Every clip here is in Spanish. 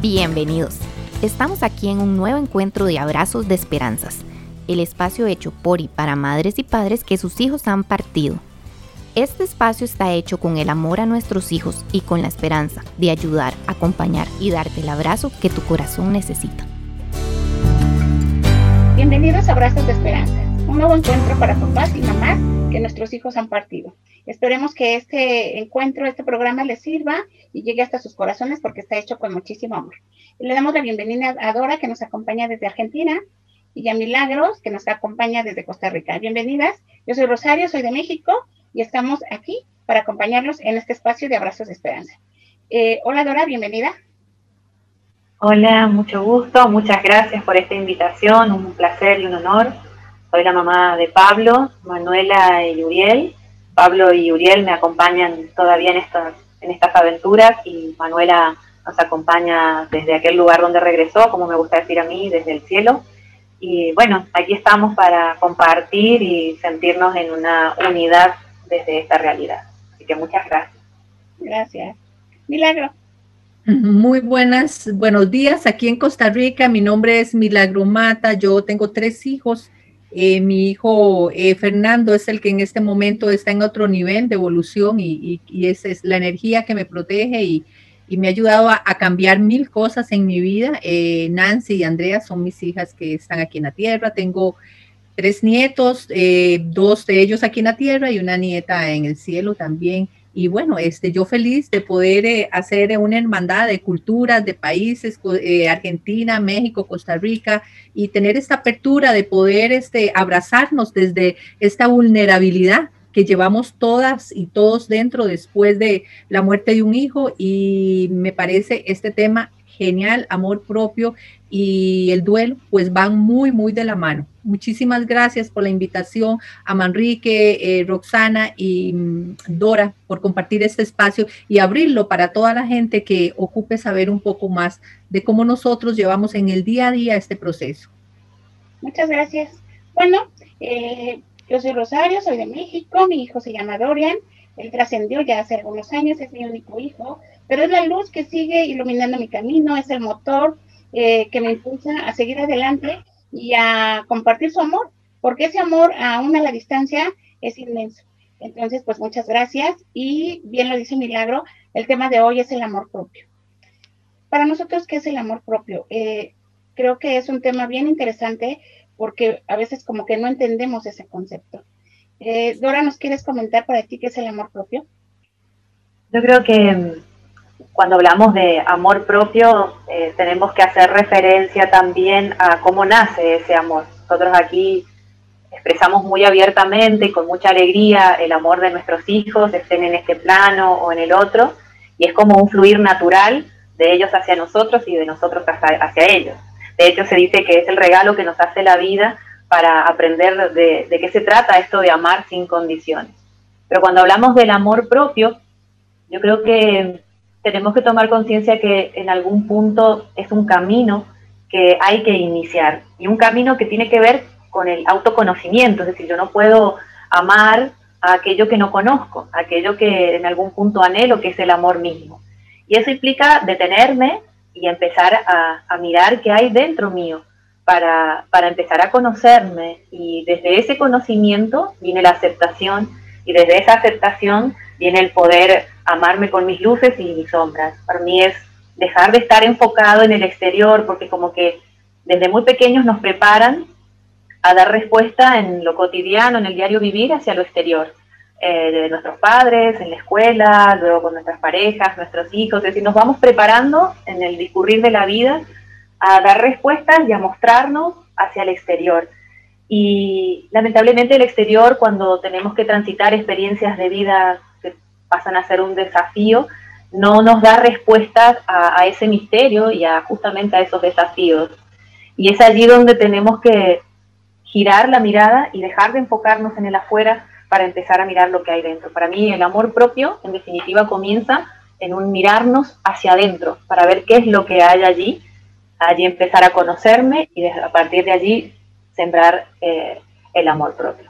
Bienvenidos. Estamos aquí en un nuevo encuentro de Abrazos de Esperanzas, el espacio hecho por y para madres y padres que sus hijos han partido. Este espacio está hecho con el amor a nuestros hijos y con la esperanza de ayudar, acompañar y darte el abrazo que tu corazón necesita. Bienvenidos a Abrazos de Esperanza, un nuevo encuentro para papás y mamás que nuestros hijos han partido. Esperemos que este encuentro, este programa les sirva y llegue hasta sus corazones porque está hecho con muchísimo amor. Y le damos la bienvenida a Dora que nos acompaña desde Argentina y a Milagros que nos acompaña desde Costa Rica. Bienvenidas. Yo soy Rosario, soy de México y estamos aquí para acompañarlos en este espacio de Abrazos de Esperanza. Eh, hola Dora, bienvenida. Hola, mucho gusto, muchas gracias por esta invitación, un placer y un honor. Soy la mamá de Pablo, Manuela y Uriel. Pablo y Uriel me acompañan todavía en estas, en estas aventuras y Manuela nos acompaña desde aquel lugar donde regresó, como me gusta decir a mí, desde el cielo. Y bueno, aquí estamos para compartir y sentirnos en una unidad desde esta realidad. Así que muchas gracias. Gracias. Milagro. Muy buenas, buenos días aquí en Costa Rica. Mi nombre es Milagro Mata. Yo tengo tres hijos. Eh, mi hijo eh, Fernando es el que en este momento está en otro nivel de evolución y, esa es la energía que me protege y, me ha ayudado a, cambiar mil cosas en mi vida. Eh, Nancy y Andrea son mis hijas que están aquí en la tierra. Tengo tres nietos, eh, dos de ellos aquí en la tierra y una nieta en el cielo también. Y bueno, este, yo feliz de poder eh, hacer una hermandad de culturas, de países, eh, Argentina, México, Costa Rica, y tener esta apertura de poder este, abrazarnos desde esta vulnerabilidad que llevamos todas y todos dentro después de la muerte de un hijo. Y me parece este tema genial, amor propio y el duelo, pues van muy, muy de la mano. Muchísimas gracias por la invitación a Manrique, eh, Roxana y mm, Dora por compartir este espacio y abrirlo para toda la gente que ocupe saber un poco más de cómo nosotros llevamos en el día a día este proceso. Muchas gracias. Bueno, eh, yo soy Rosario, soy de México, mi hijo se llama Dorian, él trascendió ya hace algunos años, es mi único hijo, pero es la luz que sigue iluminando mi camino, es el motor eh, que me impulsa a seguir adelante y a compartir su amor, porque ese amor aún a la distancia es inmenso. Entonces, pues muchas gracias y bien lo dice Milagro, el tema de hoy es el amor propio. Para nosotros, ¿qué es el amor propio? Eh, creo que es un tema bien interesante porque a veces como que no entendemos ese concepto. Eh, Dora, ¿nos quieres comentar para ti qué es el amor propio? Yo creo que cuando hablamos de amor propio, eh, tenemos que hacer referencia también a cómo nace ese amor. Nosotros aquí expresamos muy abiertamente y con mucha alegría el amor de nuestros hijos, estén en este plano o en el otro, y es como un fluir natural de ellos hacia nosotros y de nosotros hacia, ellos. De hecho, se dice que es el regalo que nos hace la vida para aprender de, de qué se trata esto de amar sin condiciones. Pero cuando hablamos del amor propio, yo creo que tenemos que tomar conciencia que en algún punto es un camino que hay que iniciar y un camino que tiene que ver con el autoconocimiento, es decir, yo no puedo amar a aquello que no conozco, aquello que en algún punto anhelo, que es el amor mismo. Y eso implica detenerme y empezar a, mirar qué hay dentro mío para, para empezar a conocerme y desde ese conocimiento viene la aceptación y desde esa aceptación viene el poder amarme con mis luces y mis sombras. Para mí es dejar de estar enfocado en el exterior, porque como que desde muy pequeños nos preparan a dar respuesta en lo cotidiano, en el diario vivir hacia lo exterior, eh, de nuestros padres, en la escuela, luego con nuestras parejas, nuestros hijos, es decir, nos vamos preparando en el discurrir de la vida a dar respuestas y a mostrarnos hacia el exterior. Y lamentablemente el exterior, cuando tenemos que transitar experiencias de vida pasan a ser un desafío, no nos da respuestas a, ese misterio y a justamente a esos desafíos. Y es allí donde tenemos que girar la mirada y dejar de enfocarnos en el afuera para empezar a mirar lo que hay dentro. Para mí el amor propio, en definitiva, comienza en un mirarnos hacia adentro, para ver qué es lo que hay allí, allí empezar a conocerme y a partir de allí sembrar eh, el amor propio.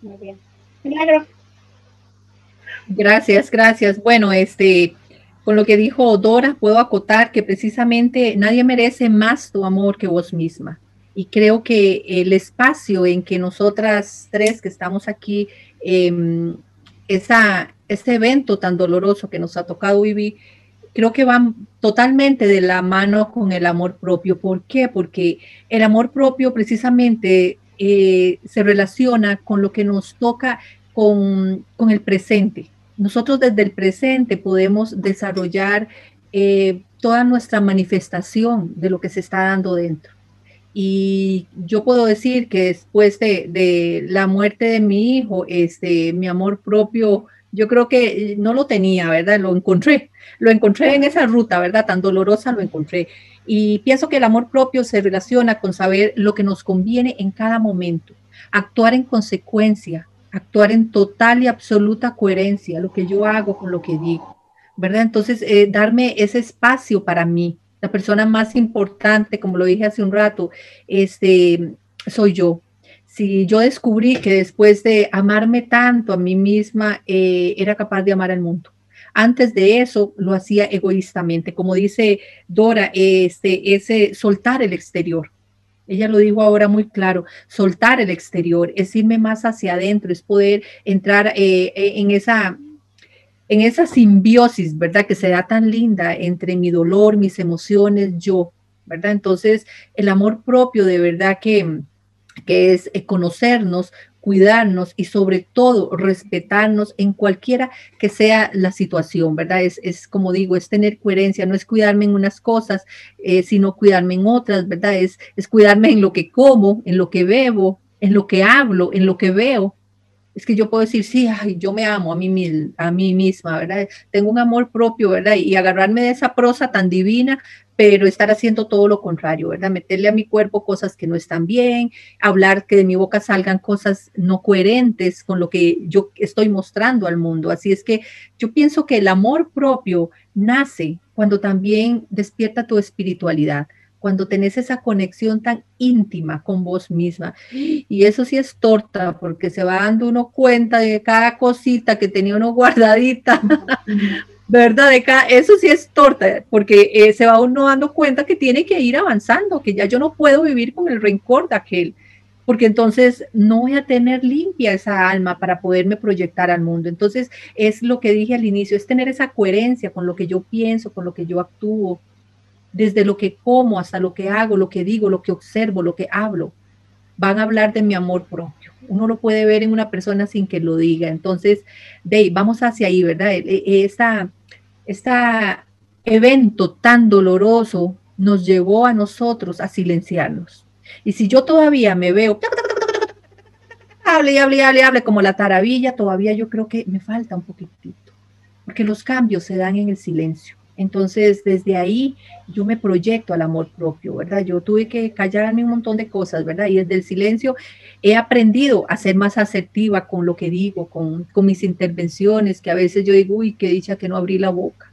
Muy bien. Milagro. Gracias, gracias. Bueno, este, con lo que dijo Dora, puedo acotar que precisamente nadie merece más tu amor que vos misma. Y creo que el espacio en que nosotras tres que estamos aquí, eh, esa, ese evento tan doloroso que nos ha tocado vivir, creo que van totalmente de la mano con el amor propio. ¿Por qué? Porque el amor propio precisamente eh, se relaciona con lo que nos toca con, con, el presente. Nosotros desde el presente podemos desarrollar eh, toda nuestra manifestación de lo que se está dando dentro. Y yo puedo decir que después de, de la muerte de mi hijo, este, mi amor propio yo creo que no lo tenía, ¿verdad? Lo encontré, lo encontré en esa ruta, ¿verdad? Tan dolorosa lo encontré. Y pienso que el amor propio se relaciona con saber lo que nos conviene en cada momento, actuar en consecuencia, actuar en total y absoluta coherencia, lo que yo hago con lo que digo, ¿verdad? Entonces, eh, darme ese espacio para mí, la persona más importante, como lo dije hace un rato, este, soy yo, si yo descubrí que después de amarme tanto a mí misma, eh, era capaz de amar al mundo. Antes de eso lo hacía egoístamente, como dice Dora, este, ese soltar el exterior. Ella lo dijo ahora muy claro, soltar el exterior es irme más hacia adentro, es poder entrar eh, eh, en esa en esa simbiosis, ¿verdad? Que se da tan linda entre mi dolor, mis emociones, yo, ¿verdad? Entonces, el amor propio de verdad que, que es eh, conocernos, cuidarnos y sobre todo respetarnos en cualquiera que sea la situación, ¿verdad? Es, es como digo, es tener coherencia, no es cuidarme en unas cosas, eh, sino cuidarme en otras, ¿verdad? Es, es cuidarme en lo que como, en lo que bebo, en lo que hablo, en lo que veo. Es que yo puedo decir, sí, ay, yo me amo a mí, a mí misma, ¿verdad? Tengo un amor propio, ¿verdad? Y agarrarme de esa prosa tan divina pero estar haciendo todo lo contrario, ¿verdad? Meterle a mi cuerpo cosas que no están bien, hablar que de mi boca salgan cosas no coherentes con lo que yo estoy mostrando al mundo. Así es que yo pienso que el amor propio nace cuando también despierta tu espiritualidad, cuando tenés esa conexión tan íntima con vos misma. Y eso sí es torta, porque se va dando uno cuenta de cada cosita que tenía uno guardadita ¿verdad? De eso sí es torta, porque eh, se va uno dando cuenta que tiene que ir avanzando, que ya yo no puedo vivir con el rencor de aquel, porque entonces no voy a tener limpia esa alma para poderme proyectar al mundo. Entonces es lo que dije al inicio, es tener esa coherencia con lo que yo pienso, con lo que yo actúo, desde lo que como hasta lo que hago, lo que digo, lo que observo, lo que hablo. Van a hablar de mi amor propio uno lo puede ver en una persona sin que lo diga. Entonces, de vamos hacia ahí, ¿verdad? E, e, este evento tan doloroso nos llevó a nosotros a silenciarnos. Y si yo todavía me veo, hable y hable y hable, hable como la taravilla, todavía yo creo que me falta un poquitito, porque los cambios se dan en el silencio. Entonces, desde ahí yo me proyecto al amor propio, ¿verdad? Yo tuve que callarme un montón de cosas, ¿verdad? Y desde el silencio he aprendido a ser más asertiva con lo que digo, con, mis intervenciones, que a veces yo digo, uy, qué dicha que no abrí la boca,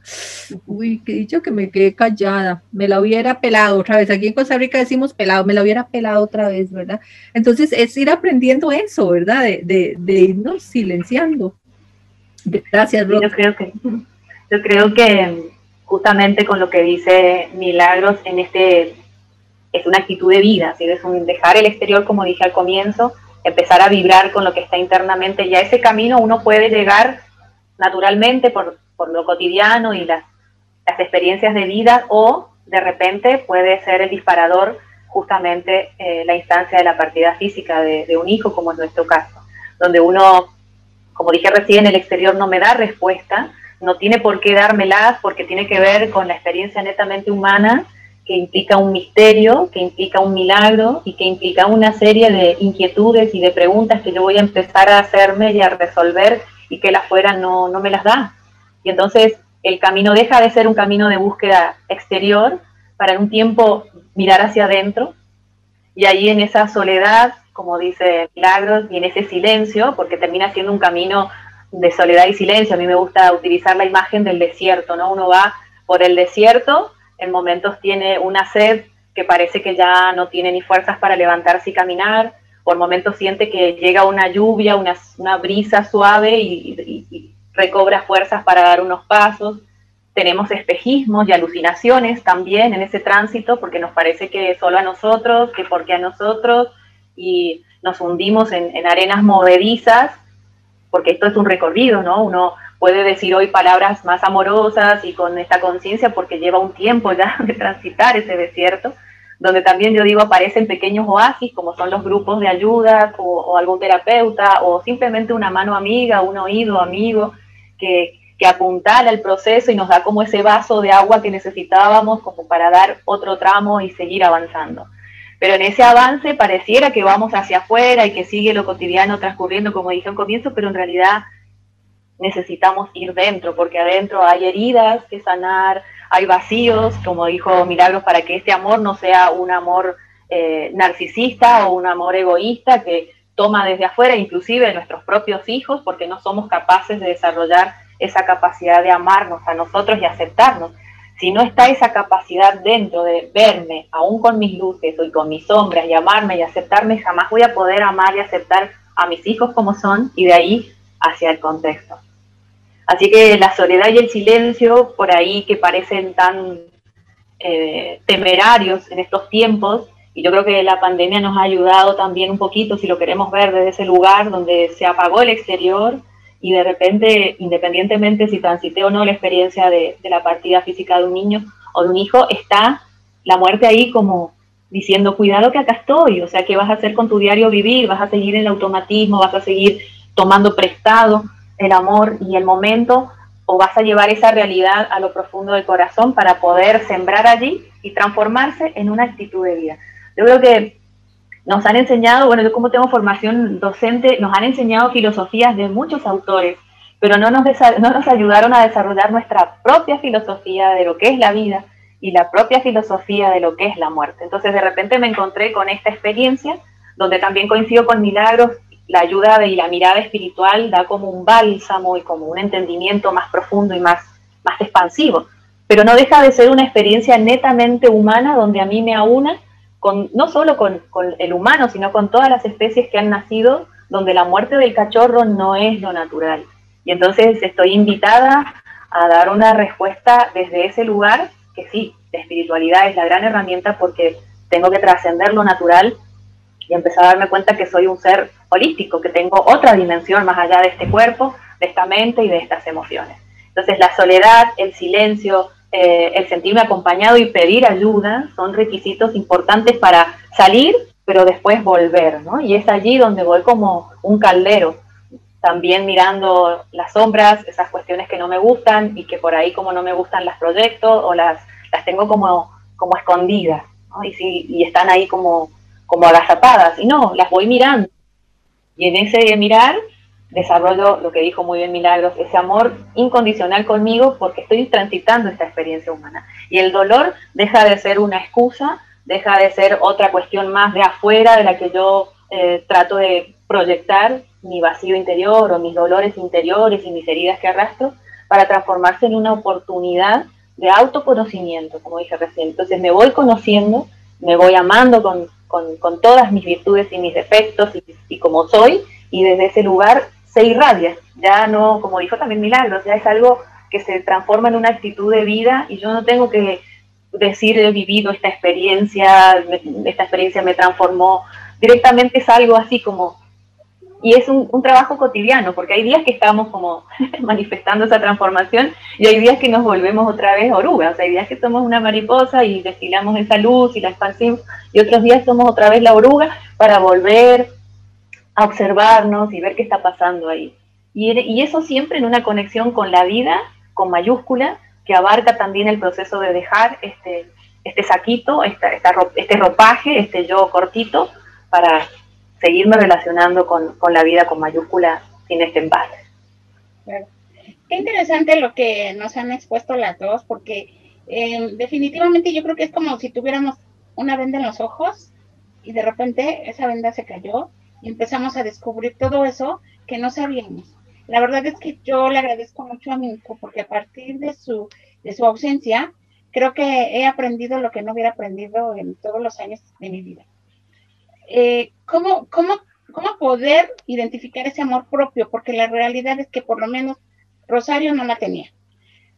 uy, qué dicha que me quedé callada, me la hubiera pelado otra vez. Aquí en Costa Rica decimos pelado, me la hubiera pelado otra vez, ¿verdad? Entonces, es ir aprendiendo eso, ¿verdad? De, de, irnos silenciando. Gracias, Yo creo que, yo creo que justamente con lo que dice Milagros en este, es una actitud de vida, es un dejar el exterior, como dije al comienzo, empezar a vibrar con lo que está internamente, y a ese camino uno puede llegar naturalmente por, lo cotidiano y las, las experiencias de vida, o de repente puede ser el disparador justamente eh, la instancia de la partida física de, de un hijo, como es nuestro caso, donde uno, como dije recién, el exterior no me da respuesta, no tiene por qué dármelas porque tiene que ver con la experiencia netamente humana que implica un misterio, que implica un milagro y que implica una serie de inquietudes y de preguntas que yo voy a empezar a hacerme y a resolver y que la fuera no, no me las da. Y entonces el camino deja de ser un camino de búsqueda exterior para un tiempo mirar hacia adentro y ahí en esa soledad, como dice Milagros, y en ese silencio, porque termina siendo un camino de soledad y silencio. A mí me gusta utilizar la imagen del desierto, ¿no? Uno va por el desierto, en momentos tiene una sed que parece que ya no tiene ni fuerzas para levantarse y caminar, por momentos siente que llega una lluvia, una, brisa suave y, recobra fuerzas para dar unos pasos. tenemos espejismos y alucinaciones también en ese tránsito, porque nos parece que solo a nosotros, que porque a nosotros, y nos hundimos en, en arenas movedizas, porque esto es un recorrido, ¿no? Uno puede decir hoy palabras más amorosas y con esta conciencia porque lleva un tiempo ya de transitar ese desierto, donde también yo digo aparecen pequeños oasis como son los grupos de ayuda o, algún terapeuta o simplemente una mano amiga, un oído amigo que, que apuntala el proceso y nos da como ese vaso de agua que necesitábamos como para dar otro tramo y seguir avanzando. Pero en ese avance pareciera que vamos hacia afuera y que sigue lo cotidiano transcurriendo como dije al comienzo, pero en realidad necesitamos ir dentro, porque adentro hay heridas que sanar, hay vacíos, como dijo Milagros, para que este amor no sea un amor eh, narcisista o un amor egoísta que toma desde afuera, inclusive nuestros propios hijos, porque no somos capaces de desarrollar esa capacidad de amarnos a nosotros y aceptarnos. Si no está esa capacidad dentro de verme, aún con mis luces y con mis sombras, y amarme y aceptarme, jamás voy a poder amar y aceptar a mis hijos como son y de ahí hacia el contexto. Así que la soledad y el silencio, por ahí que parecen tan eh, temerarios en estos tiempos, y yo creo que la pandemia nos ha ayudado también un poquito, si lo queremos ver desde ese lugar donde se apagó el exterior y de repente, independientemente si transité o no la experiencia de, la partida física de un niño o de un hijo, está la muerte ahí como diciendo, cuidado que acá estoy, o sea, ¿qué vas a hacer con tu diario vivir? ¿Vas a seguir en el automatismo? ¿Vas a seguir tomando prestado? el amor y el momento o vas a llevar esa realidad a lo profundo del corazón para poder sembrar allí y transformarse en una actitud de vida. Yo creo que nos han enseñado, bueno, yo como tengo formación docente, nos han enseñado filosofías de muchos autores, pero no nos, no nos ayudaron a desarrollar nuestra propia filosofía de lo que es la vida y la propia filosofía de lo que es la muerte. Entonces de repente me encontré con esta experiencia donde también coincido con milagros la ayuda y la mirada espiritual da como un bálsamo y como un entendimiento más profundo y más, más expansivo. Pero no deja de ser una experiencia netamente humana donde a mí me aúna no solo con, con el humano, sino con todas las especies que han nacido, donde la muerte del cachorro no es lo natural. Y entonces estoy invitada a dar una respuesta desde ese lugar, que sí, la espiritualidad es la gran herramienta porque tengo que trascender lo natural y empezar a darme cuenta que soy un ser holístico, que tengo otra dimensión más allá de este cuerpo, de esta mente y de estas emociones. Entonces la soledad, el silencio, eh, el sentirme acompañado y pedir ayuda son requisitos importantes para salir, pero después volver, ¿no? Y es allí donde voy como un caldero, también mirando las sombras, esas cuestiones que no me gustan y que por ahí como no me gustan las proyectos o las, las tengo como, como escondidas, y, si, y están ahí como, como agazapadas, y no, las voy mirando. Y en ese mirar desarrollo lo que dijo muy bien Milagros, ese amor incondicional conmigo porque estoy transitando esta experiencia humana. Y el dolor deja de ser una excusa, deja de ser otra cuestión más de afuera de la que yo eh, trato de proyectar mi vacío interior o mis dolores interiores y mis heridas que arrastro para transformarse en una oportunidad de autoconocimiento, como dije recién. Entonces me voy conociendo, me voy amando con, con, todas mis virtudes y mis defectos y, como soy, y desde ese lugar se irradia. Ya no, como dijo también Milagros, ya es algo que se transforma en una actitud de vida y yo no tengo que decir he vivido esta experiencia, esta experiencia me transformó. Directamente es algo así como y es un, trabajo cotidiano, porque hay días que estamos como manifestando esa transformación y hay días que nos volvemos otra vez orugas, o sea, hay días que somos una mariposa y destilamos esa luz y la expansión, y otros días somos otra vez la oruga para volver a observarnos y ver qué está pasando ahí. Y, eso siempre en una conexión con la vida, con mayúscula, que abarca también el proceso de dejar este, este saquito, este ropaje, este yo cortito, para seguirme relacionando con, la vida con mayúscula sin este empate. Qué interesante lo que nos han expuesto las dos, porque eh, definitivamente yo creo que es como si tuviéramos una venda en los ojos y de repente esa venda se cayó y empezamos a descubrir todo eso que no sabíamos. La verdad es que yo le agradezco mucho a mi hijo porque a partir de su, de su ausencia, creo que he aprendido lo que no hubiera aprendido en todos los años de mi vida. Eh, ¿cómo, cómo, cómo poder identificar ese amor propio, porque la realidad es que por lo menos Rosario no la tenía.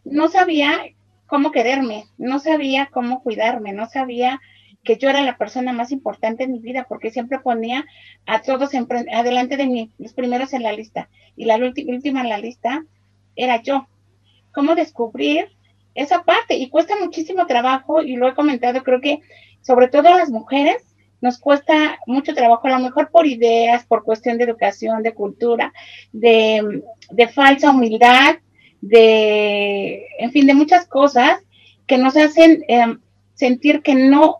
no sabía cómo quererme, no sabía cómo cuidarme, no sabía que yo era la persona más importante en mi vida, porque siempre ponía a todos adelante de mí, los primeros en la lista, y la última en la lista era yo. ¿Cómo descubrir esa parte? Y cuesta muchísimo trabajo, y lo he comentado, creo que sobre todo a las mujeres nos cuesta mucho trabajo, a lo mejor por ideas, por cuestión de educación, de cultura, de, falsa humildad, de, en fin, de muchas cosas que nos hacen em, sentir que no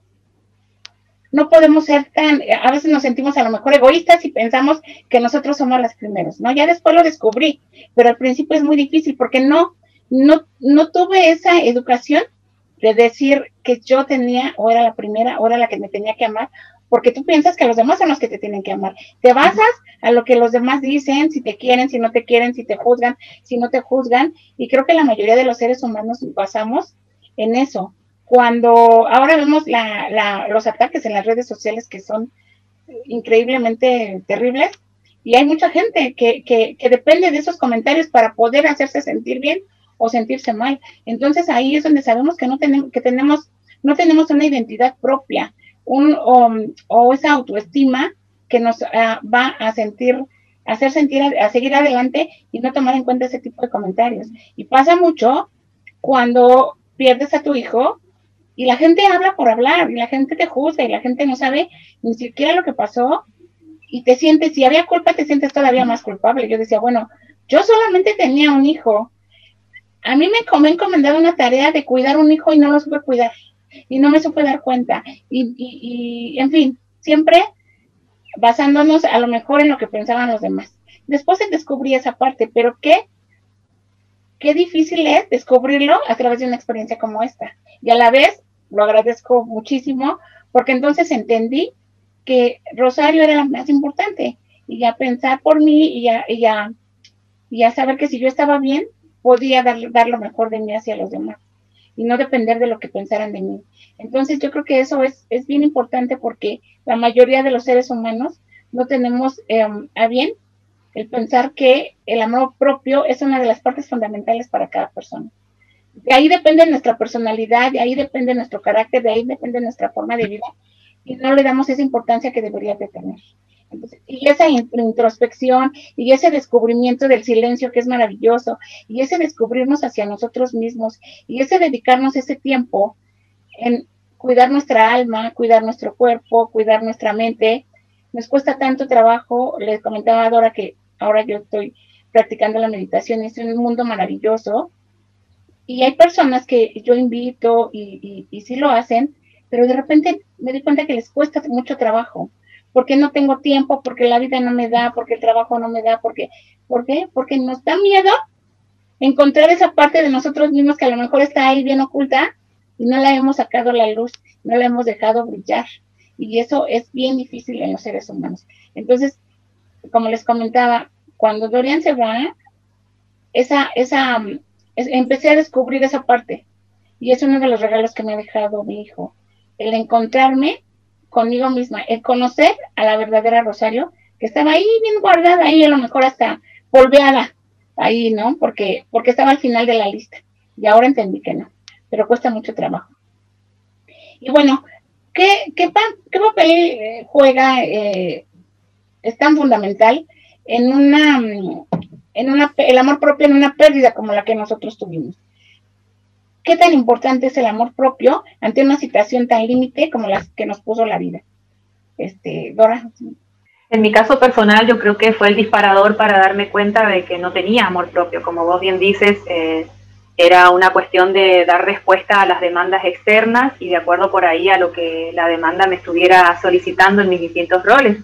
no podemos ser tan, a veces nos sentimos a lo mejor egoístas y pensamos que nosotros somos las primeros, ¿no? Ya después lo descubrí, pero al principio es muy difícil porque no, no, no tuve esa educación de decir que yo tenía o era la primera o era la que me tenía que amar, porque tú piensas que los demás son los que te tienen que amar. Te basas a lo que los demás dicen, si te quieren, si no te quieren, si te juzgan, si no te juzgan, y creo que la mayoría de los seres humanos basamos en eso, cuando ahora vemos los ataques en las redes sociales que son increíblemente terribles y hay mucha gente que, que, depende de esos comentarios para poder hacerse sentir bien o sentirse mal. Entonces ahí es donde sabemos que no tenemos, que tenemos, no tenemos una identidad propia, un, o, esa autoestima que nos ah, va a sentir, hacer sentir, a seguir adelante y no tomar en cuenta ese tipo de comentarios. Y pasa mucho cuando pierdes a tu hijo y la gente habla por hablar, y la gente te juzga, y la gente no sabe ni siquiera lo que pasó, y te sientes, si había culpa, te sientes todavía más culpable. Yo decía, bueno, yo solamente tenía un hijo. A mí me, me encomendado una tarea de cuidar un hijo y no lo supe cuidar, y no me supe dar cuenta. Y, y, y en fin, siempre basándonos a lo mejor en lo que pensaban los demás. Después se descubrí esa parte, pero qué, qué difícil es descubrirlo a través de una experiencia como esta. Y a la vez lo agradezco muchísimo, porque entonces entendí que Rosario era la más importante y ya pensar por mí y ya, y ya, y ya saber que si yo estaba bien, podía dar, dar lo mejor de mí hacia los demás y no depender de lo que pensaran de mí. Entonces yo creo que eso es, es bien importante porque la mayoría de los seres humanos no tenemos em, a bien el pensar que el amor propio es una de las partes fundamentales para cada persona. De ahí depende nuestra personalidad, de ahí depende nuestro carácter, de ahí depende nuestra forma de vida y no le damos esa importancia que debería de tener. y esa introspección y ese descubrimiento del silencio que es maravilloso y ese descubrirnos hacia nosotros mismos y ese dedicarnos ese tiempo en cuidar nuestra alma, cuidar nuestro cuerpo, cuidar nuestra mente, nos cuesta tanto trabajo. Les comentaba a Dora que ahora yo estoy practicando la meditación, es un mundo maravilloso, y hay personas que yo invito y, y, sí lo hacen, pero de repente me di cuenta que les cuesta mucho trabajo, porque no tengo tiempo, porque la vida no me da, porque el trabajo no me da, porque, ¿por qué? Porque nos da miedo encontrar esa parte de nosotros mismos que a lo mejor está ahí bien oculta y no la hemos sacado a la luz, no la hemos dejado brillar. Y eso es bien difícil en los seres humanos. Entonces, como les comentaba, cuando Dorian se va, esa, esa empecé a descubrir esa parte. Y es uno de los regalos que me ha dejado mi hijo. El encontrarme conmigo misma, el conocer a la verdadera Rosario, que estaba ahí bien guardada, ahí a lo mejor hasta polveada, ahí, ¿no? Porque, porque estaba al final de la lista. Y ahora entendí que no, pero cuesta mucho trabajo. Y bueno, ¿qué, papel eh, juega, eh, es tan fundamental en una en una, el amor propio en una pérdida como la que nosotros tuvimos. ¿Qué tan importante es el amor propio ante una situación tan límite como la que nos puso la vida? Este, Dora. En mi caso personal, yo creo que fue el disparador para darme cuenta de que no tenía amor propio. Como vos bien dices, eh, era una cuestión de dar respuesta a las demandas externas y de acuerdo por ahí a lo que la demanda me estuviera solicitando en mis distintos roles.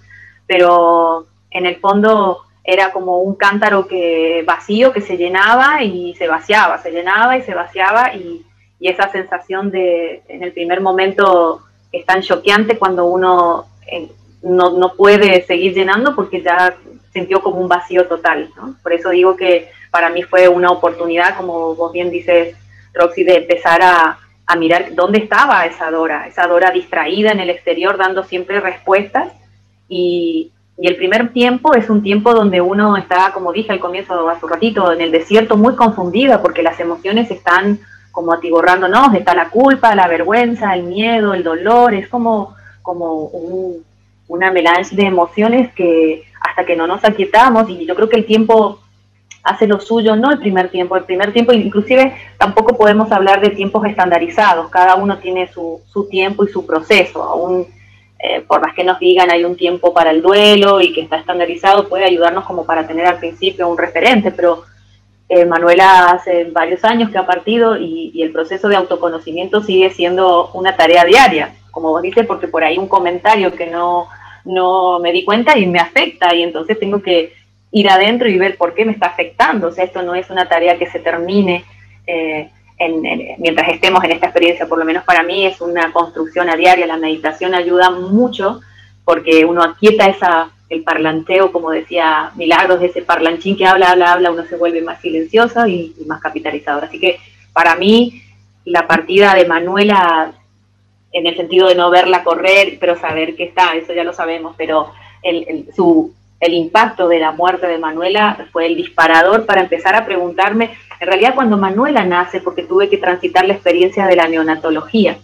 Pero en el fondo era como un cántaro que vacío que se llenaba y se vaciaba, se llenaba y se vaciaba y, esa sensación de en el primer momento es tan choqueante cuando uno eh, no, puede seguir llenando porque ya sintió como un vacío total. Por eso digo que para mí fue una oportunidad, como vos bien dices, Roxy, de empezar a, a mirar dónde estaba esa Dora, esa Dora distraída en el exterior dando siempre respuestas y Y el primer tiempo es un tiempo donde uno está, como dije al comienzo, hace un ratito, en el desierto muy confundida porque las emociones están como atiborrándonos, está la culpa, la vergüenza, el miedo, el dolor, es como, como una melange de emociones que hasta que no nos aquietamos, y yo creo que el tiempo hace lo suyo, no el primer tiempo, el primer tiempo, inclusive tampoco podemos hablar de tiempos estandarizados, cada uno tiene su, su tiempo y su proceso, aún eh, por más que nos digan hay un tiempo para el duelo y que está estandarizado, puede ayudarnos como para tener al principio un referente, pero eh, Manuela hace varios años que ha partido y, el proceso de autoconocimiento sigue siendo una tarea diaria, como vos dices, porque por ahí un comentario que no, no me di cuenta y me afecta y entonces tengo que ir adentro y ver por qué me está afectando. O sea, esto no es una tarea que se termine eh, mientras estemos en esta experiencia, por lo menos para mí es una construcción a diaria. La meditación ayuda mucho porque uno aquieta esa, el parlanteo, como decía Milagros, ese parlanchín que habla, habla, habla, uno se vuelve más silencioso y, más capitalizador. Así que para mí la partida de Manuela, en el sentido de no verla correr, pero saber que está, eso ya lo sabemos, pero el, su el impacto de la muerte de Manuela fue el disparador para empezar a preguntarme, en realidad cuando Manuela nace, porque tuve que transitar la experiencia de la neonatología.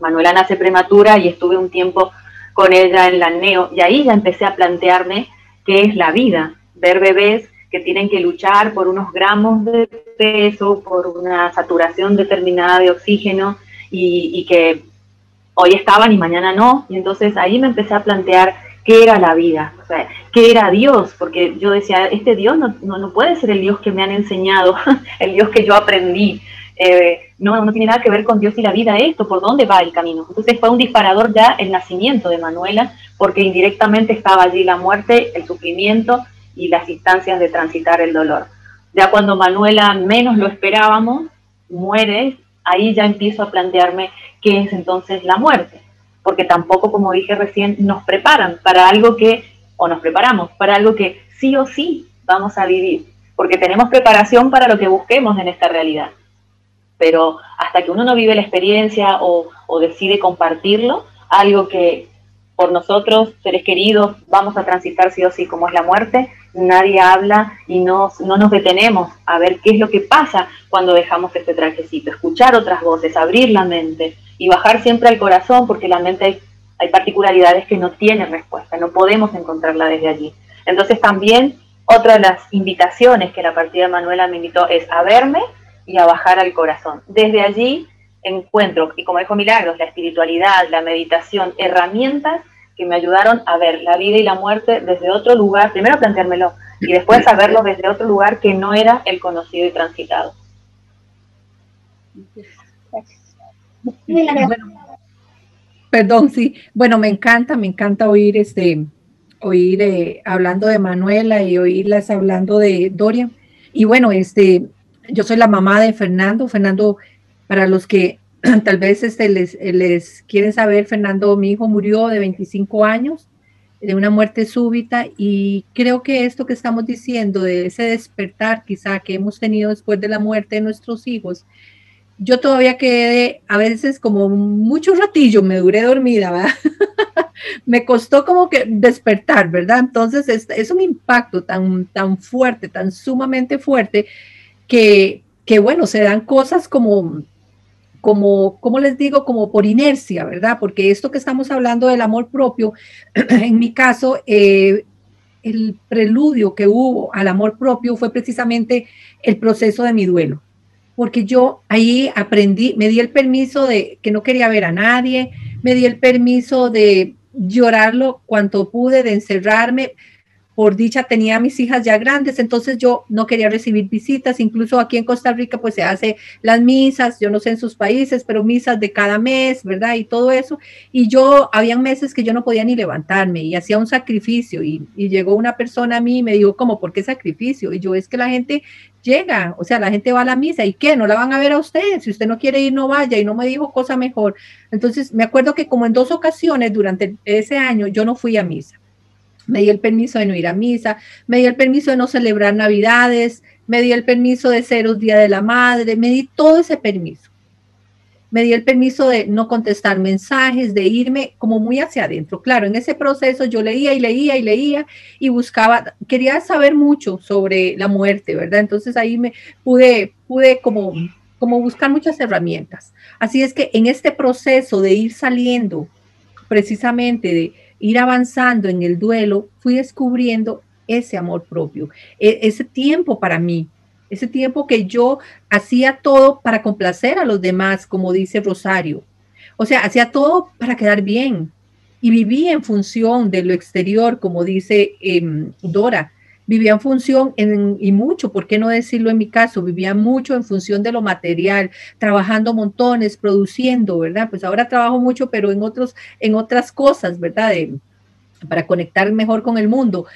Manuela nace prematura y estuve un tiempo con ella en la neo y ahí ya empecé a plantearme qué es la vida, ver bebés que tienen que luchar por unos gramos de peso, por una saturación determinada de oxígeno y, que hoy estaban y mañana no. Y entonces ahí me empecé a plantear qué era la vida, o sea, qué era Dios, porque yo decía, este Dios no, no, puede ser el Dios que me han enseñado, el Dios que yo aprendí, eh, no, no tiene nada que ver con Dios y la vida esto, por dónde va el camino. Entonces fue un disparador ya el nacimiento de Manuela, porque indirectamente estaba allí la muerte, el sufrimiento y las instancias de transitar el dolor. Ya cuando Manuela menos lo esperábamos, muere, ahí ya empiezo a plantearme qué es entonces la muerte porque tampoco, como dije recién, nos preparan para algo que, o nos preparamos para algo que sí o sí vamos a vivir, porque tenemos preparación para lo que busquemos en esta realidad. Pero hasta que uno no vive la experiencia o, decide compartirlo, algo que por nosotros, seres queridos, vamos a transitar sí o sí, como es la muerte, nadie habla y no, no nos detenemos a ver qué es lo que pasa cuando dejamos este trajecito, escuchar otras voces, abrir la mente, y bajar siempre al corazón porque la mente hay, particularidades que no tienen respuesta, no podemos encontrarla desde allí. Entonces también otra de las invitaciones que la partida de Manuela me invitó es a verme y a bajar al corazón. Desde allí encuentro, y como dijo Milagros, la espiritualidad, la meditación, herramientas que me ayudaron a ver la vida y la muerte desde otro lugar, primero planteármelo y después a verlo desde otro lugar que no era el conocido y transitado. Perdón, sí. Bueno, me encanta, me encanta oír este, oír eh, hablando de Manuela y oírlas hablando de Doria. Y bueno, este, yo soy la mamá de Fernando. Fernando, para los que tal vez este, les, les quieren saber, Fernando, mi hijo murió de 25 años de una muerte súbita y creo que esto que estamos diciendo de ese despertar quizá que hemos tenido después de la muerte de nuestros hijos yo todavía quedé a veces como mucho ratillo, me duré dormida, ¿verdad? me costó como que despertar, ¿verdad? Entonces es, un impacto tan, tan fuerte, tan sumamente fuerte, que, que bueno, se dan cosas como, como, como les digo, como por inercia, ¿verdad? Porque esto que estamos hablando del amor propio, en mi caso, eh, el preludio que hubo al amor propio fue precisamente el proceso de mi duelo porque yo ahí aprendí, me di el permiso de que no quería ver a nadie, me di el permiso de llorarlo cuanto pude, de encerrarme, por dicha tenía a mis hijas ya grandes, entonces yo no quería recibir visitas, incluso aquí en Costa Rica pues se hace las misas, yo no sé en sus países, pero misas de cada mes, ¿verdad? Y todo eso. Y yo, habían meses que yo no podía ni levantarme y hacía un sacrificio y, llegó una persona a mí y me dijo, como, ¿por qué sacrificio? Y yo, es que la gente llega, o sea, la gente va a la misa y qué, no la van a ver a usted, si usted no quiere ir, no vaya y no me dijo cosa mejor. Entonces, me acuerdo que como en dos ocasiones durante ese año yo no fui a misa me di el permiso de no ir a misa, me di el permiso de no celebrar navidades, me di el permiso de ser un día de la madre, me di todo ese permiso. me di el permiso de no contestar mensajes, de irme como muy hacia adentro. Claro, en ese proceso yo leía y leía y leía y buscaba, quería saber mucho sobre la muerte, ¿verdad? Entonces ahí me pude, pude como, como buscar muchas herramientas. Así es que en este proceso de ir saliendo, precisamente de ir avanzando en el duelo, fui descubriendo ese amor propio, e, ese tiempo para mí, ese tiempo que yo hacía todo para complacer a los demás, como dice Rosario. O sea, hacía todo para quedar bien y vivía en función de lo exterior, como dice em, Dora. Vivía en función y mucho, ¿por qué no decirlo en mi caso? Vivía mucho en función de lo material, trabajando montones, produciendo, ¿verdad? Pues ahora trabajo mucho, pero en, otros, en otras cosas, ¿verdad? para conectar mejor con el mundo.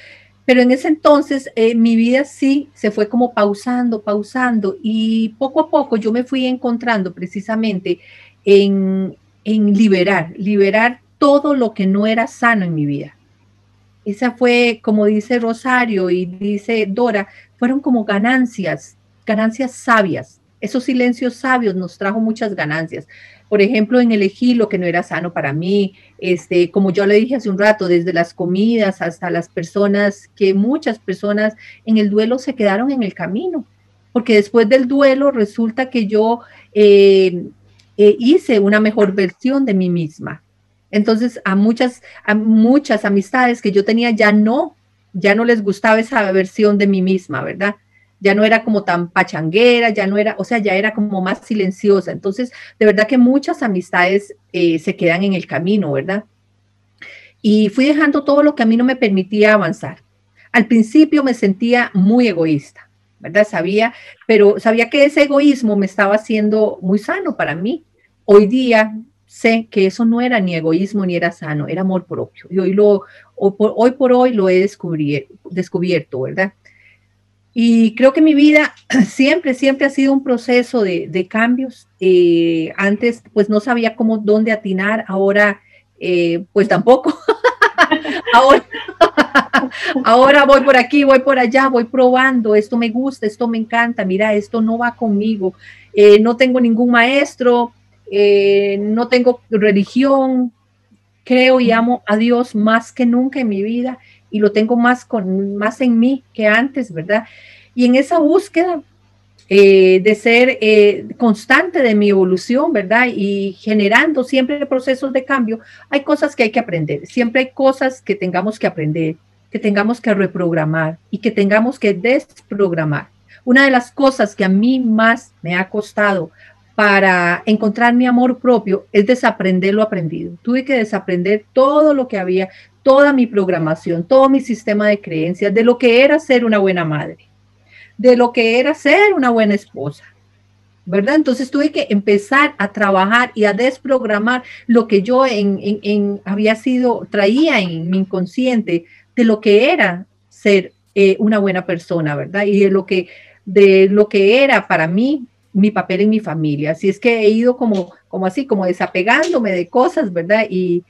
Pero en ese entonces eh, mi vida sí se fue como pausando, pausando y poco a poco yo me fui encontrando precisamente en, en liberar, liberar todo lo que no era sano en mi vida. Esa fue, como dice Rosario y dice Dora, fueron como ganancias, ganancias sabias. Esos silencios sabios nos trajo muchas ganancias por ejemplo, en elegir lo que no era sano para mí, este, como yo le dije hace un rato, desde las comidas hasta las personas, que muchas personas en el duelo se quedaron en el camino, porque después del duelo resulta que yo eh, eh, hice una mejor versión de mí misma. Entonces, a muchas, a muchas amistades que yo tenía ya no, ya no les gustaba esa versión de mí misma, ¿verdad? ya no era como tan pachanguera, ya no era, o sea, ya era como más silenciosa. Entonces, de verdad que muchas amistades eh, se quedan en el camino, ¿verdad? Y fui dejando todo lo que a mí no me permitía avanzar. Al principio me sentía muy egoísta, ¿verdad? Sabía, pero sabía que ese egoísmo me estaba haciendo muy sano para mí. Hoy día sé que eso no era ni egoísmo ni era sano, era amor propio. Y hoy, lo, hoy por hoy lo he descubierto, ¿verdad? Y creo que mi vida siempre, siempre ha sido un proceso de, cambios. Eh, antes, pues no sabía cómo, dónde atinar, ahora, eh, pues tampoco. ahora, ahora voy por aquí, voy por allá, voy probando, esto me gusta, esto me encanta, mira, esto no va conmigo, eh, no tengo ningún maestro, no tengo religión, creo y amo a Dios más que nunca en mi vida y lo tengo más, con, más en mí que antes, ¿verdad? Y en esa búsqueda eh, de ser eh, constante de mi evolución, ¿verdad? Y generando siempre procesos de cambio, hay cosas que hay que aprender, siempre hay cosas que tengamos que aprender, que tengamos que reprogramar y que tengamos que desprogramar. Una de las cosas que a mí más me ha costado para encontrar mi amor propio es desaprender lo aprendido. Tuve que desaprender todo lo que había, toda mi programación, todo mi sistema de creencias de lo que era ser una buena madre, de lo que era ser una buena esposa. ¿Verdad? Entonces tuve que empezar a trabajar y a desprogramar lo que yo en, había sido, traía en mi inconsciente de lo que era ser eh, una buena persona, ¿verdad? Y de lo que, de lo que era para mí mi papel en mi familia. Así es que he ido como, como así, como desapegándome de cosas, ¿verdad? Y,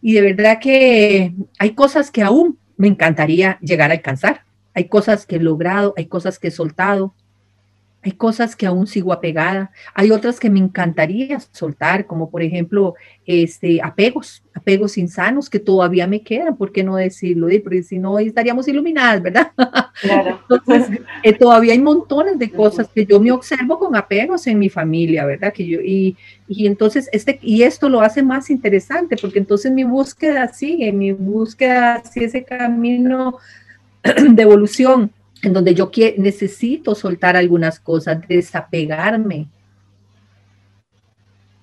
y de verdad que hay cosas que aún me encantaría llegar a alcanzar. Hay cosas que he logrado, hay cosas que he soltado, hay cosas que aún sigo apegada, hay otras que me encantaría soltar, como por ejemplo, este, apegos, apegos insanos que todavía me quedan, ¿por qué no decirlo? Porque si no, estaríamos iluminadas, ¿verdad? Claro. Entonces, eh, todavía hay montones de cosas que yo me observo con apegos en mi familia, ¿verdad? Que yo, y, y entonces, este, y esto lo hace más interesante, porque entonces mi búsqueda sigue, mi búsqueda sigue ese camino de evolución en donde yo necesito soltar algunas cosas, desapegarme,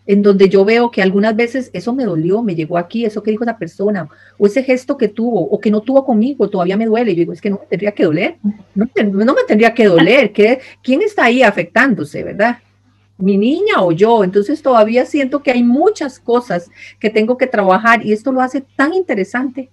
en donde yo veo que algunas veces eso me dolió, me llegó aquí, eso que dijo esa persona, o ese gesto que tuvo, o que no tuvo conmigo, todavía me duele. Yo digo, es que no me tendría que doler, no, me tendría que doler, ¿quién está ahí afectándose, verdad? mi niña o yo. Entonces todavía siento que hay muchas cosas que tengo que trabajar y esto lo hace tan interesante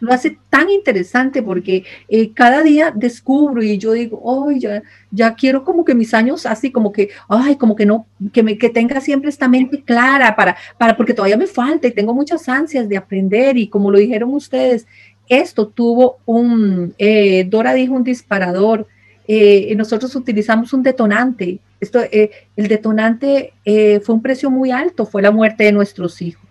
lo hace tan interesante porque eh, cada día descubro y yo digo, oh, ya, quiero como que mis años así, como que, ay, como que no, que, me, que tenga siempre esta mente clara para, para, porque todavía me falta y tengo muchas ansias de aprender y como lo dijeron ustedes, esto tuvo un, eh, Dora dijo un disparador eh, nosotros utilizamos un detonante. Esto, el detonante fue un precio muy alto, fue la muerte de nuestros hijos.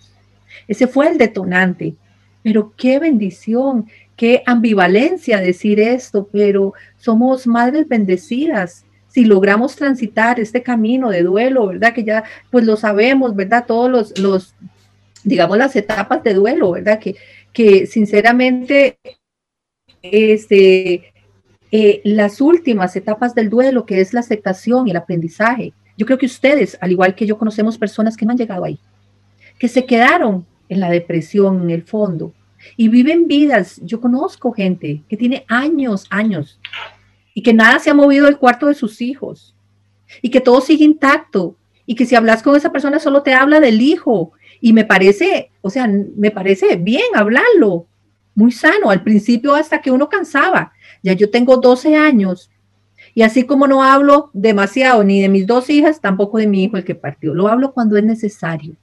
Ese fue el detonante. Pero qué bendición, qué ambivalencia decir esto, pero somos madres bendecidas. Si logramos transitar este camino de duelo, ¿verdad? Que ya pues lo sabemos, ¿verdad? Todos los, los digamos, las etapas de duelo, ¿verdad? Que, que sinceramente, este, eh, las últimas etapas del duelo, que es la aceptación y el aprendizaje. Yo creo que ustedes, al igual que yo, conocemos personas que no han llegado ahí, que se quedaron en la depresión, en el fondo, y viven vidas. Yo conozco gente que tiene años, años, y que nada se ha movido del cuarto de sus hijos, y que todo sigue intacto, y que si hablas con esa persona solo te habla del hijo, y me parece, o sea, me parece bien hablarlo, muy sano, al principio hasta que uno cansaba. Ya yo tengo 12 años y así como no hablo demasiado ni de mis dos hijas, tampoco de mi hijo el que partió. Lo hablo cuando es necesario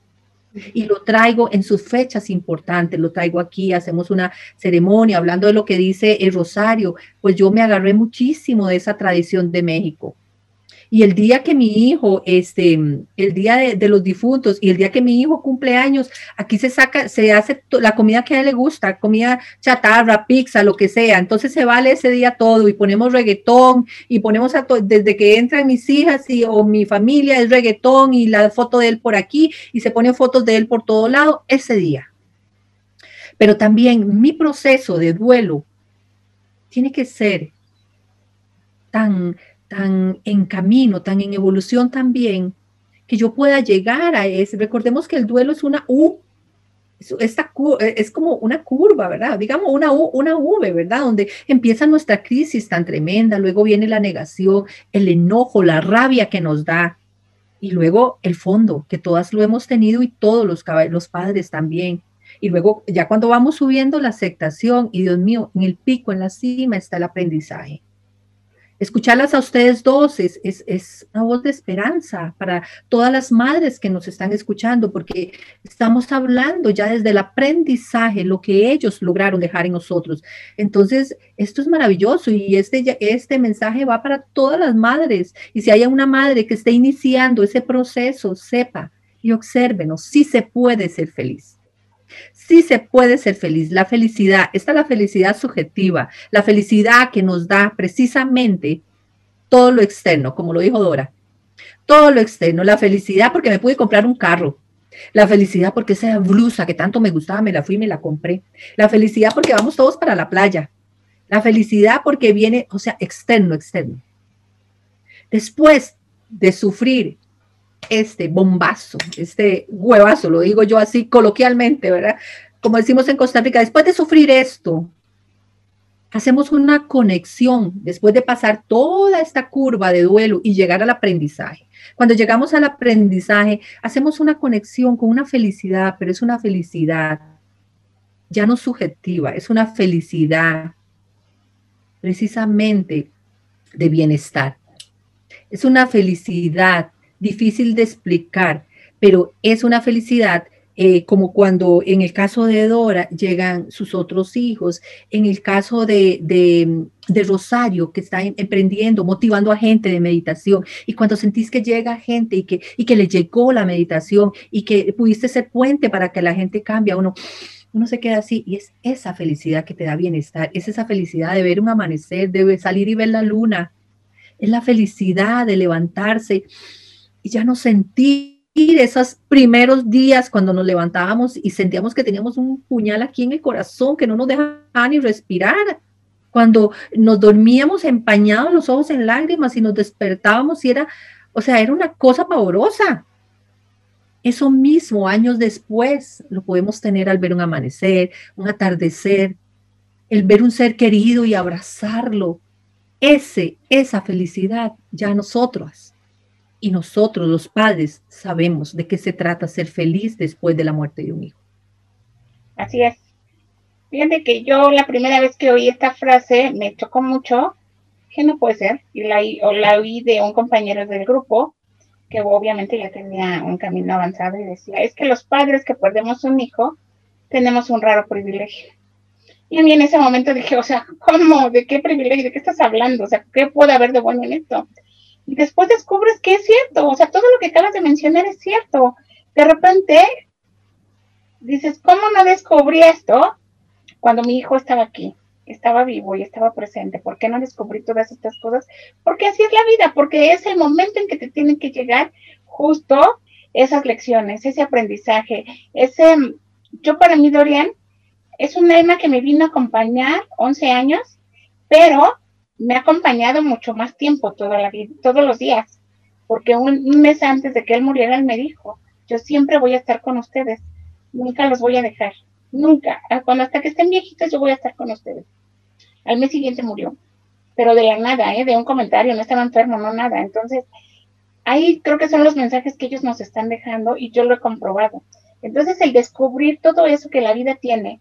y lo traigo en sus fechas importantes, lo traigo aquí, hacemos una ceremonia hablando de lo que dice el rosario, pues yo me agarré muchísimo de esa tradición de México. Y el día que mi hijo, este, el día de, los difuntos y el día que mi hijo cumple años, aquí se saca, se hace la comida que a él le gusta, comida chatarra, pizza, lo que sea. Entonces se vale ese día todo y ponemos reggaetón y ponemos a desde que entran mis hijas y, o mi familia es reggaetón y la foto de él por aquí y se ponen fotos de él por todo lado ese día. Pero también mi proceso de duelo tiene que ser tan tan en camino, tan en evolución también, que yo pueda llegar a ese. Recordemos que el duelo es una U, esta, es como una curva, ¿verdad? Digamos una, U, una V, ¿verdad? Donde empieza nuestra crisis tan tremenda, luego viene la negación, el enojo, la rabia que nos da, y luego el fondo, que todas lo hemos tenido y todos los, los padres también. Y luego, ya cuando vamos subiendo la aceptación, y Dios mío, en el pico, en la cima está el aprendizaje. Escucharlas a ustedes dos es, es, una voz de esperanza para todas las madres que nos están escuchando, porque estamos hablando ya desde el aprendizaje, lo que ellos lograron dejar en nosotros. Entonces, esto es maravilloso y este, este mensaje va para todas las madres. Y si hay una madre que esté iniciando ese proceso, sepa y obsérvenos, si se puede ser feliz sí se puede ser feliz. La felicidad, esta es la felicidad subjetiva, la felicidad que nos da precisamente todo lo externo, como lo dijo Dora. Todo lo externo, la felicidad porque me pude comprar un carro, la felicidad porque esa blusa que tanto me gustaba, me la fui y me la compré. La felicidad porque vamos todos para la playa. La felicidad porque viene, o sea, externo, externo. Después de sufrir este bombazo, este huevazo, lo digo yo así coloquialmente, ¿verdad? Como decimos en Costa Rica, después de sufrir esto, hacemos una conexión después de pasar toda esta curva de duelo y llegar al aprendizaje. Cuando llegamos al aprendizaje, hacemos una conexión con una felicidad, pero es una felicidad ya no subjetiva, es una felicidad precisamente de bienestar. Es una felicidad difícil de explicar, pero es una felicidad eh, como cuando en el caso de Dora llegan sus otros hijos, en el caso de, de, Rosario que está em, emprendiendo, motivando a gente de meditación, y cuando sentís que llega gente y que, y que le llegó la meditación y que pudiste ser puente para que la gente cambie, uno, uno se queda así y es esa felicidad que te da bienestar, es esa felicidad de ver un amanecer, de salir y ver la luna, es la felicidad de levantarse y ya no sentir esos primeros días cuando nos levantábamos y sentíamos que teníamos un puñal aquí en el corazón que no nos dejaba ni respirar. Cuando nos dormíamos empañados los ojos en lágrimas y nos despertábamos y era, o sea, era una cosa pavorosa. Eso mismo años después lo podemos tener al ver un amanecer, un atardecer, el ver un ser querido y abrazarlo. Ese, esa felicidad ya nosotros y nosotros, los padres, sabemos de qué se trata ser feliz después de la muerte de un hijo. Así es. Fíjate que yo la primera vez que oí esta frase me chocó mucho, que no puede ser, y la, o la oí de un compañero del grupo, que obviamente ya tenía un camino avanzado y decía, es que los padres que perdemos un hijo tenemos un raro privilegio. Y a mí en ese momento dije, o sea, ¿cómo? ¿De qué privilegio? ¿De qué estás hablando? O sea, ¿qué puede haber de bueno en esto? Después descubres que es cierto, o sea, todo lo que acabas de mencionar es cierto. De repente dices, ¿cómo no descubrí esto cuando mi hijo estaba aquí? Estaba vivo y estaba presente. ¿Por qué no descubrí todas estas cosas? Porque así es la vida, porque es el momento en que te tienen que llegar justo esas lecciones, ese aprendizaje, ese... Yo para mí, Dorian, es un alma que me vino a acompañar 11 años, pero me ha acompañado mucho más tiempo toda la vida, todos los días, porque un, mes antes de que él muriera, él me dijo, yo siempre voy a estar con ustedes, nunca los voy a dejar, nunca, ah, cuando hasta que estén viejitos yo voy a estar con ustedes. Al mes siguiente murió, pero de la nada, ¿eh? de un comentario, no estaba enfermo, no nada. Entonces, ahí creo que son los mensajes que ellos nos están dejando y yo lo he comprobado. Entonces, el descubrir todo eso que la vida tiene,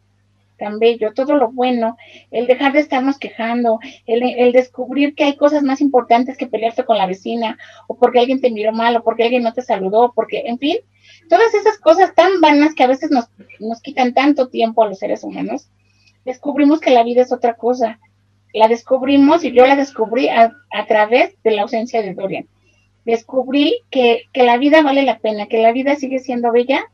tan bello, todo lo bueno, el dejar de estarnos quejando, el, descubrir que hay cosas más importantes que pelearse con la vecina, o porque alguien te miró mal, o porque alguien no te saludó, porque, en fin, todas esas cosas tan vanas que a veces nos, nos quitan tanto tiempo a los seres humanos, descubrimos que la vida es otra cosa. La descubrimos y yo la descubrí a, a través de la ausencia de Dorian. Descubrí que, que la vida vale la pena, que la vida sigue siendo bella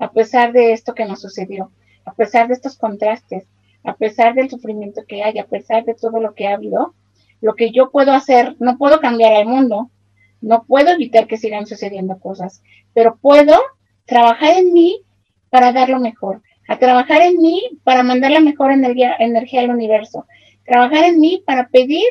a pesar de esto que nos sucedió a pesar de estos contrastes, a pesar del sufrimiento que hay, a pesar de todo lo que ha habido, lo que yo puedo hacer, no puedo cambiar al mundo, no puedo evitar que sigan sucediendo cosas, pero puedo trabajar en mí para dar lo mejor, a trabajar en mí para mandar la mejor energía, energía al universo, trabajar en mí para pedir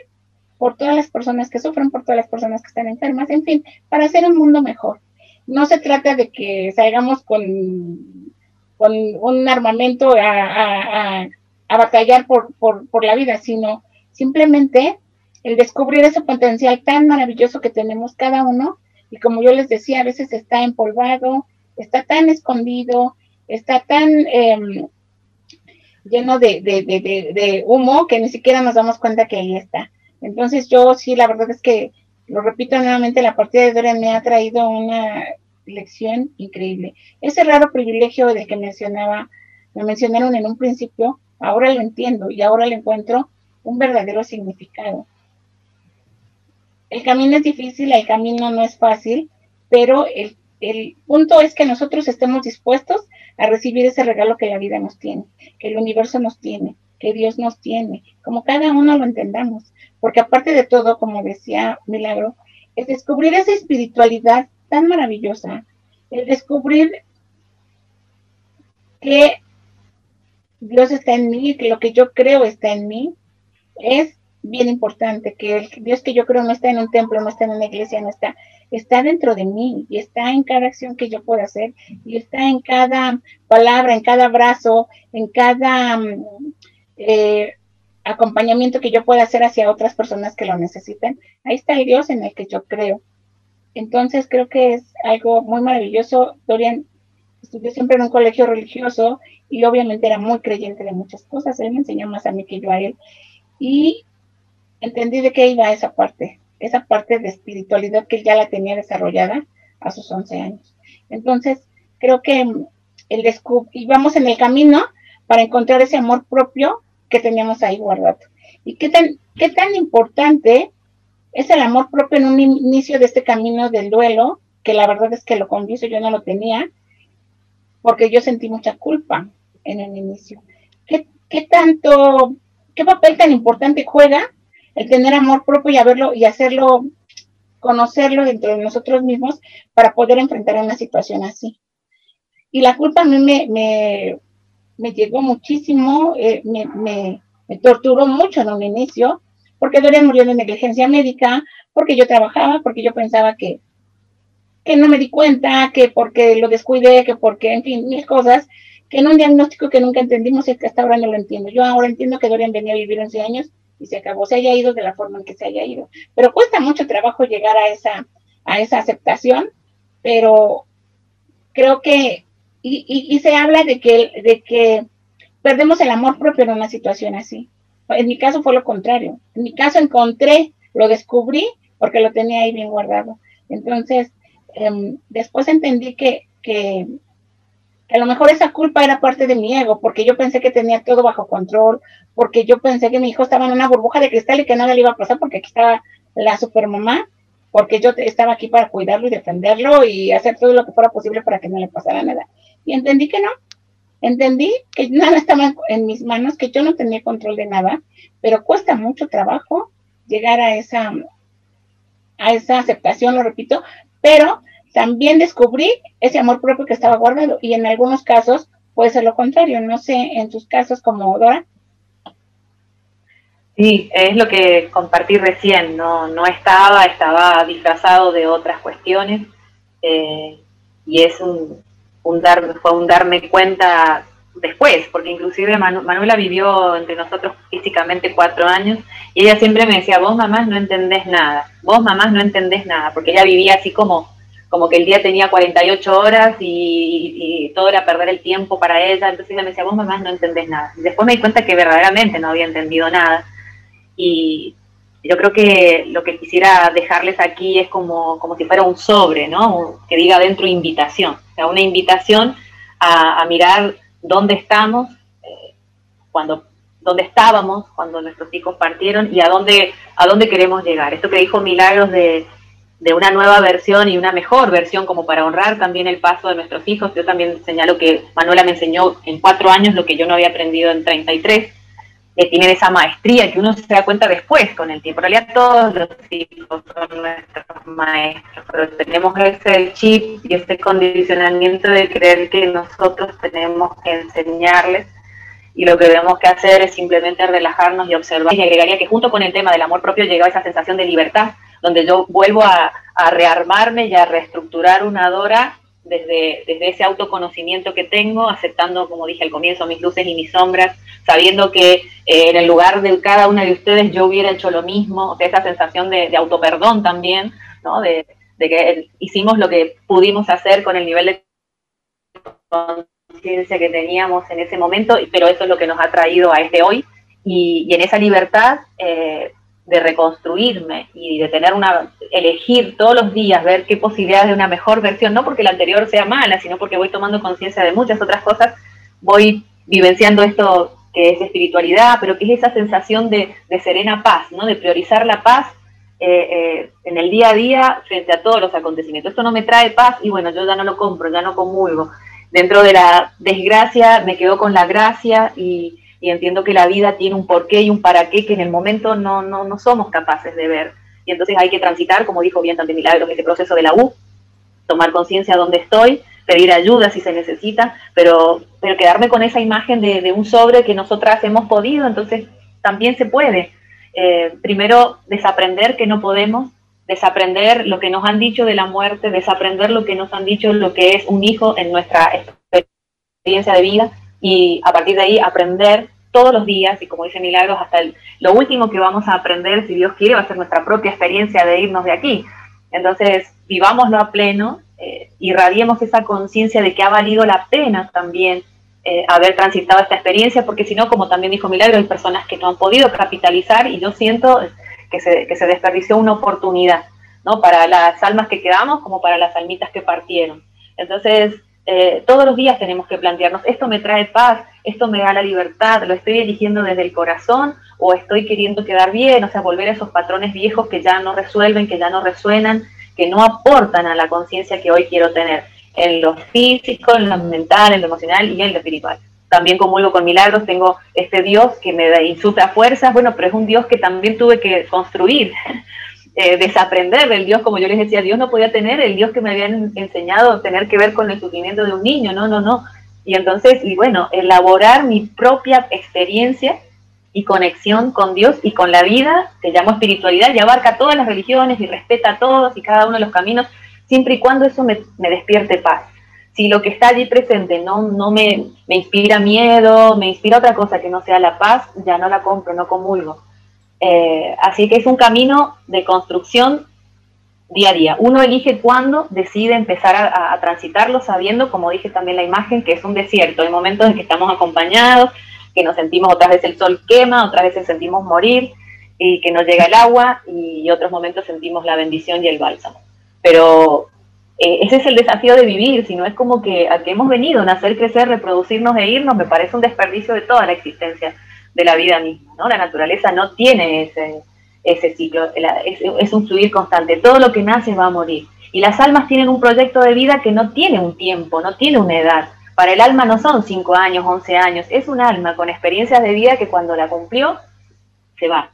por todas las personas que sufren, por todas las personas que están enfermas, en fin, para hacer un mundo mejor. No se trata de que salgamos con con un armamento a, batallar por, por, la vida, sino simplemente el descubrir ese potencial tan maravilloso que tenemos cada uno y como yo les decía, a veces está empolvado, está tan escondido, está tan em, lleno de, de, humo que ni siquiera nos damos cuenta que ahí está. Entonces yo sí, la verdad es que, lo repito nuevamente, la partida de Dorian me ha traído una lección increíble. Ese raro privilegio del que mencionaba, me mencionaron en un principio, ahora lo entiendo y ahora le encuentro un verdadero significado. El camino es difícil, el camino no es fácil, pero el, el punto es que nosotros estemos dispuestos a recibir ese regalo que la vida nos tiene, que el universo nos tiene, que Dios nos tiene, como cada uno lo entendamos. Porque aparte de todo, como decía Milagro, es descubrir esa espiritualidad tan maravillosa, el descubrir que Dios está en mí, que lo que yo creo está en mí, es bien importante, que el Dios que yo creo no está en un templo, no está en una iglesia, no está, está dentro de mí y está en cada acción que yo pueda hacer y está en cada palabra, en cada abrazo, en cada mm, eh, acompañamiento que yo pueda hacer hacia otras personas que lo necesiten. Ahí está el Dios en el que yo creo. Entonces creo que es algo muy maravilloso. Dorian estudió siempre en un colegio religioso y obviamente era muy creyente de muchas cosas. Él me enseñó más a mí que yo a él. Y entendí de qué iba esa parte, esa parte de espiritualidad que él ya la tenía desarrollada a sus 11 años. Entonces creo que el íbamos en el camino para encontrar ese amor propio que teníamos ahí guardado. Y qué tan, qué tan importante es el amor propio en un inicio de este camino del duelo, que la verdad es que lo confieso, yo no lo tenía, porque yo sentí mucha culpa en el inicio. ¿Qué, tanto, qué papel tan importante juega el tener amor propio y haberlo y hacerlo, conocerlo dentro de nosotros mismos para poder enfrentar una situación así? Y la culpa a mí me, me, me llegó muchísimo, eh, me, me, me torturó mucho en un inicio, porque Dorian murió de negligencia médica, porque yo trabajaba, porque yo pensaba que, que no me di cuenta, que porque lo descuidé, que porque, en fin, mil cosas, que en un diagnóstico que nunca entendimos y que hasta ahora no lo entiendo. Yo ahora entiendo que Dorian venía a vivir 11 años y se acabó, se haya ido de la forma en que se haya ido. Pero cuesta mucho trabajo llegar a esa, a esa aceptación, pero creo que, y, y, y se habla de que, de que perdemos el amor propio en una situación así. En mi caso fue lo contrario. En mi caso encontré, lo descubrí porque lo tenía ahí bien guardado. Entonces, em, después entendí que, que, a lo mejor esa culpa era parte de mi ego, porque yo pensé que tenía todo bajo control, porque yo pensé que mi hijo estaba en una burbuja de cristal y que nada le iba a pasar porque aquí estaba la supermamá, porque yo estaba aquí para cuidarlo y defenderlo y hacer todo lo que fuera posible para que no le pasara nada. Y entendí que no, entendí que nada estaba en mis manos, que yo no tenía control de nada, pero cuesta mucho trabajo llegar a esa, a esa aceptación, lo repito, pero también descubrí ese amor propio que estaba guardado y en algunos casos puede ser lo contrario, no sé, en sus casos como Dora. Sí, es lo que compartí recién, no, no estaba, estaba disfrazado de otras cuestiones eh, y es un, un fue un darme cuenta después, porque inclusive Manuela vivió entre nosotros físicamente cuatro años y ella siempre me decía, vos mamás no entendés nada, vos mamás no entendés nada, porque ella vivía así como como que el día tenía 48 horas y, todo era perder el tiempo para ella. Entonces ella me decía, vos mamás no entendés nada. Y después me di cuenta que verdaderamente no había entendido nada. Y yo creo que lo que quisiera dejarles aquí es como, como si fuera un sobre, ¿no? Que diga dentro invitación. O sea, una invitación a, mirar dónde estamos, eh, cuando dónde estábamos cuando nuestros hijos partieron y a dónde, a dónde queremos llegar. Esto que dijo Milagros de de una nueva versión y una mejor versión como para honrar también el paso de nuestros hijos. Yo también señalo que Manuela me enseñó en cuatro años lo que yo no había aprendido en 33, que tienen esa maestría que uno se da cuenta después con el tiempo. En realidad todos los hijos son nuestros maestros, pero tenemos ese chip y ese condicionamiento de creer que nosotros tenemos que enseñarles y lo que tenemos que hacer es simplemente relajarnos y observar. Y agregaría que junto con el tema del amor propio llegaba esa sensación de libertad donde yo vuelvo a, rearmarme y a reestructurar una Dora desde, desde, ese autoconocimiento que tengo, aceptando, como dije al comienzo, mis luces y mis sombras, sabiendo que eh, en el lugar de cada una de ustedes yo hubiera hecho lo mismo, o sea, esa sensación de, de autoperdón también, ¿no? De, que hicimos lo que pudimos hacer con el nivel de conciencia que teníamos en ese momento, pero eso es lo que nos ha traído a este hoy. Y, en esa libertad eh, de reconstruirme y de tener una, elegir todos los días, ver qué posibilidades de una mejor versión, no porque la anterior sea mala, sino porque voy tomando conciencia de muchas otras cosas, voy vivenciando esto que es espiritualidad, pero que es esa sensación de, serena paz, ¿no? De priorizar la paz eh, eh, en el día a día frente a todos los acontecimientos. Esto no me trae paz y bueno, yo ya no lo compro, ya no comulgo. Dentro de la desgracia me quedo con la gracia y, y entiendo que la vida tiene un porqué y un para qué que en el momento no, no, no somos capaces de ver. Y entonces hay que transitar, como dijo bien también Milagro, ese proceso de la U, tomar conciencia de dónde estoy, pedir ayuda si se necesita, pero, pero quedarme con esa imagen de, de un sobre que nosotras hemos podido, entonces también se puede. Eh, primero, desaprender que no podemos, desaprender lo que nos han dicho de la muerte, desaprender lo que nos han dicho lo que es un hijo en nuestra experiencia de vida y a partir de ahí aprender todos los días y como dice Milagros, hasta lo último que vamos a aprender, si Dios quiere, va a ser nuestra propia experiencia de irnos de aquí. Entonces, vivámoslo a pleno, eh, irradiemos esa conciencia de que ha valido la pena también eh, haber transitado esta experiencia, porque si no, como también dijo Milagro, hay personas que no han podido capitalizar y yo siento que se, que se desperdició una oportunidad, ¿no? Para las almas que quedamos como para las almitas que partieron. Entonces, eh, todos los días tenemos que plantearnos, esto me trae paz, esto me da la libertad, lo estoy eligiendo desde el corazón o estoy queriendo quedar bien, o sea, volver a esos patrones viejos que ya no resuelven, que ya no resuenan, que no aportan a la conciencia que hoy quiero tener, en lo físico, en lo mental, en lo emocional y en lo espiritual. También comulgo con milagros, tengo este Dios que me da, insuta fuerzas, bueno, pero es un Dios que también tuve que construir, eh, desaprender del Dios, como yo les decía, Dios no podía tener el Dios que me habían enseñado tener que ver con el sufrimiento de un niño, no, no, no. Y entonces, y bueno, elaborar mi propia experiencia y conexión con Dios y con la vida, que llamo espiritualidad, y abarca todas las religiones y respeta a todos y cada uno de los caminos, siempre y cuando eso me, despierte paz. Si lo que está allí presente no, no me, me inspira miedo, me inspira otra cosa que no sea la paz, ya no la compro, no comulgo. Eh, así que es un camino de construcción día a día. Uno elige cuándo decide empezar a, transitarlo sabiendo, como dije también la imagen, que es un desierto. Hay momentos en que estamos acompañados, que nos sentimos otras veces el sol quema, otras veces sentimos morir y que no llega el agua y otros momentos sentimos la bendición y el bálsamo. Pero eh, ese es el desafío de vivir, si no es como que a que hemos venido, nacer, crecer, reproducirnos e irnos, me parece un desperdicio de toda la existencia de la vida misma, ¿no? La naturaleza no tiene ese, ese ciclo, es, un fluir constante, todo lo que nace va a morir. Y las almas tienen un proyecto de vida que no tiene un tiempo, no tiene una edad. Para el alma no son 5 años, 11 años, es un alma con experiencias de vida que cuando la cumplió, se va.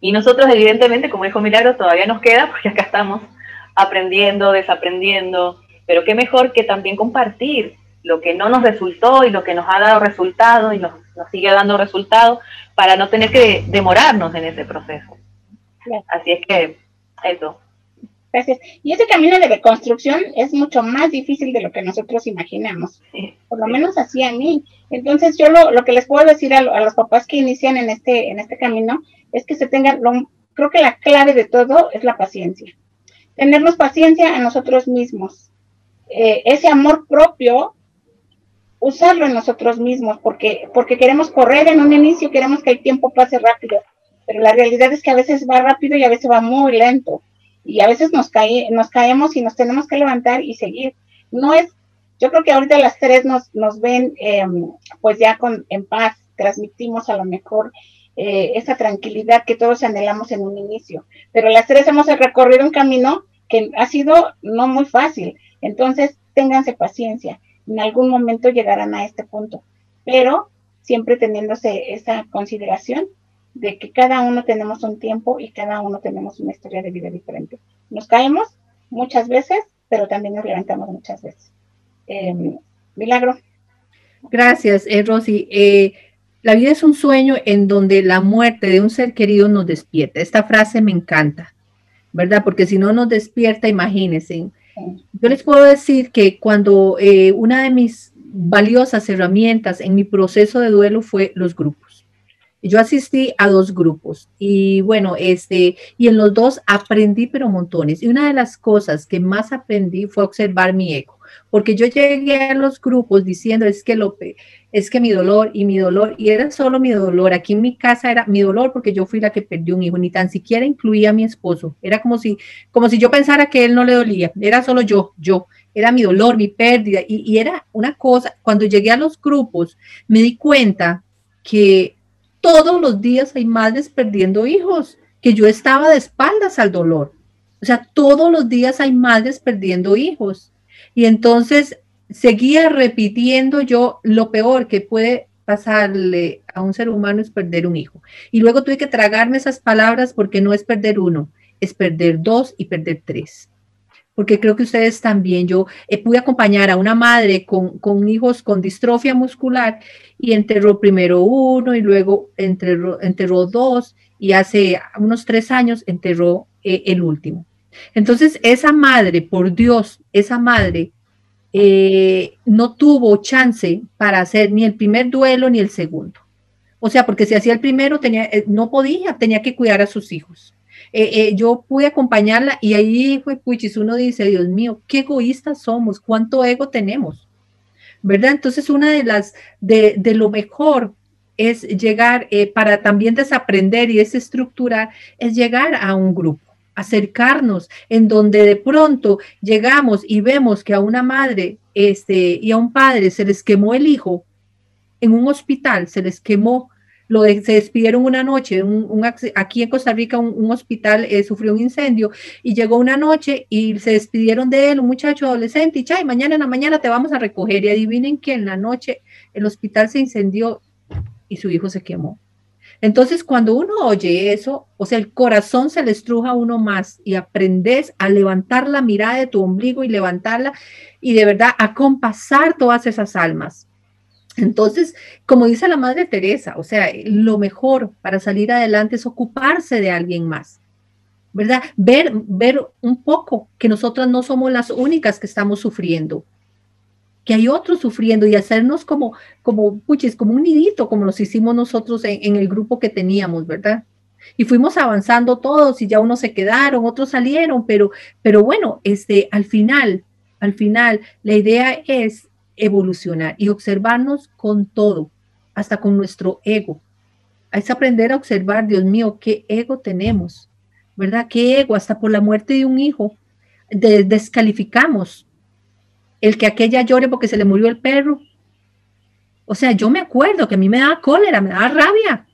Y nosotros, evidentemente, como dijo Milagro, todavía nos queda, porque acá estamos aprendiendo, desaprendiendo, pero qué mejor que también compartir lo que no nos resultó y lo que nos ha dado resultado y nos, sigue dando resultado para no tener que demorarnos en ese proceso. Así es que eso. Gracias. Y ese camino de reconstrucción es mucho más difícil de lo que nosotros imaginamos. Por lo menos así a mí. Entonces yo lo, que les puedo decir a, los papás que inician en este, en este camino es que se tengan, creo que la clave de todo es la paciencia tenernos paciencia a nosotros mismos. Eh, ese amor propio, usarlo en nosotros mismos, porque, porque queremos correr en un inicio, queremos que el tiempo pase rápido, pero la realidad es que a veces va rápido y a veces va muy lento, y a veces nos, cae, nos caemos y nos tenemos que levantar y seguir. No es, yo creo que ahorita las tres nos, nos ven em, pues ya con, en paz, transmitimos a lo mejor eh, esa tranquilidad que todos anhelamos en un inicio. Pero las tres hemos recorrido un camino que ha sido no muy fácil. Entonces, ténganse paciencia. En algún momento llegarán a este punto, pero siempre teniéndose esa consideración de que cada uno tenemos un tiempo y cada uno tenemos una historia de vida diferente. Nos caemos muchas veces, pero también nos levantamos muchas veces. Em, milagro. Gracias, eh, Rosy. Eh, la vida es un sueño en donde la muerte de un ser querido nos despierta. Esta frase me encanta, ¿verdad? Porque si no nos despierta, imagínense. Yo les puedo decir que cuando eh, una de mis valiosas herramientas en mi proceso de duelo fue los grupos. Yo asistí a dos grupos. Y bueno, este, y en los dos aprendí pero montones. Y una de las cosas que más aprendí fue observar mi ego, porque yo llegué a los grupos diciendo es que lo, es que mi dolor y mi dolor, y era solo mi dolor, aquí en mi casa era mi dolor porque yo fui la que perdió un hijo, ni tan siquiera incluía a mi esposo, era como si, como si yo pensara que él no le dolía, era solo yo, yo, era mi dolor, mi pérdida, y, y era una cosa, cuando llegué a los grupos, me di cuenta que todos los días hay madres perdiendo hijos, que yo estaba de espaldas al dolor. O sea, todos los días hay madres perdiendo hijos. Y entonces seguía repitiendo yo lo peor que puede pasarle a un ser humano es perder un hijo. Y luego tuve que tragarme esas palabras porque no es perder uno, es perder dos y perder tres. Porque creo que ustedes también, yo eh, pude acompañar a una madre con, con, hijos con distrofia muscular y enterró primero uno y luego enterró, enterró dos y hace unos tres años enterró eh, el último. Entonces, esa madre, por Dios, esa madre eh, no tuvo chance para hacer ni el primer duelo ni el segundo. O sea, porque si hacía el primero, tenía, no podía, tenía que cuidar a sus hijos. Eh, yo pude acompañarla y ahí fue puchis, uno dice, Dios mío, qué egoístas somos, cuánto ego tenemos, ¿verdad? Entonces, una de las, de, de lo mejor es llegar, para también desaprender y desestructurar, es llegar a un grupo acercarnos, en donde de pronto llegamos y vemos que a una madre este, y a un padre se les quemó el hijo en un hospital, se les quemó, lo se despidieron una noche, un, aquí en Costa Rica un, hospital eh, sufrió un incendio y llegó una noche y se despidieron de él, un muchacho adolescente, y chay, mañana en la mañana te vamos a recoger y adivinen que en la noche el hospital se incendió y su hijo se quemó. Entonces, cuando uno oye eso, o sea, el corazón se le estruja a uno más y aprendes a levantar la mirada de tu ombligo y levantarla y de verdad a compasar todas esas almas. Entonces, como dice la Madre Teresa, o sea, lo mejor para salir adelante es ocuparse de alguien más. ¿Verdad? Ver, ver un poco que nosotras no somos las únicas que estamos sufriendo, que hay otros sufriendo y hacernos como, como, puches, como un nidito, como nos hicimos nosotros en, el grupo que teníamos, ¿verdad? Y fuimos avanzando todos y ya unos se quedaron, otros salieron, pero, pero bueno, este, al final, al final, la idea es evolucionar y observarnos con todo, hasta con nuestro ego. Es aprender a observar, Dios mío, qué ego tenemos, ¿verdad? ¿Qué ego? Hasta por la muerte de un hijo descalificamos el que aquella llore porque se le murió el perro. O sea, yo me acuerdo que a mí me daba cólera, me daba rabia.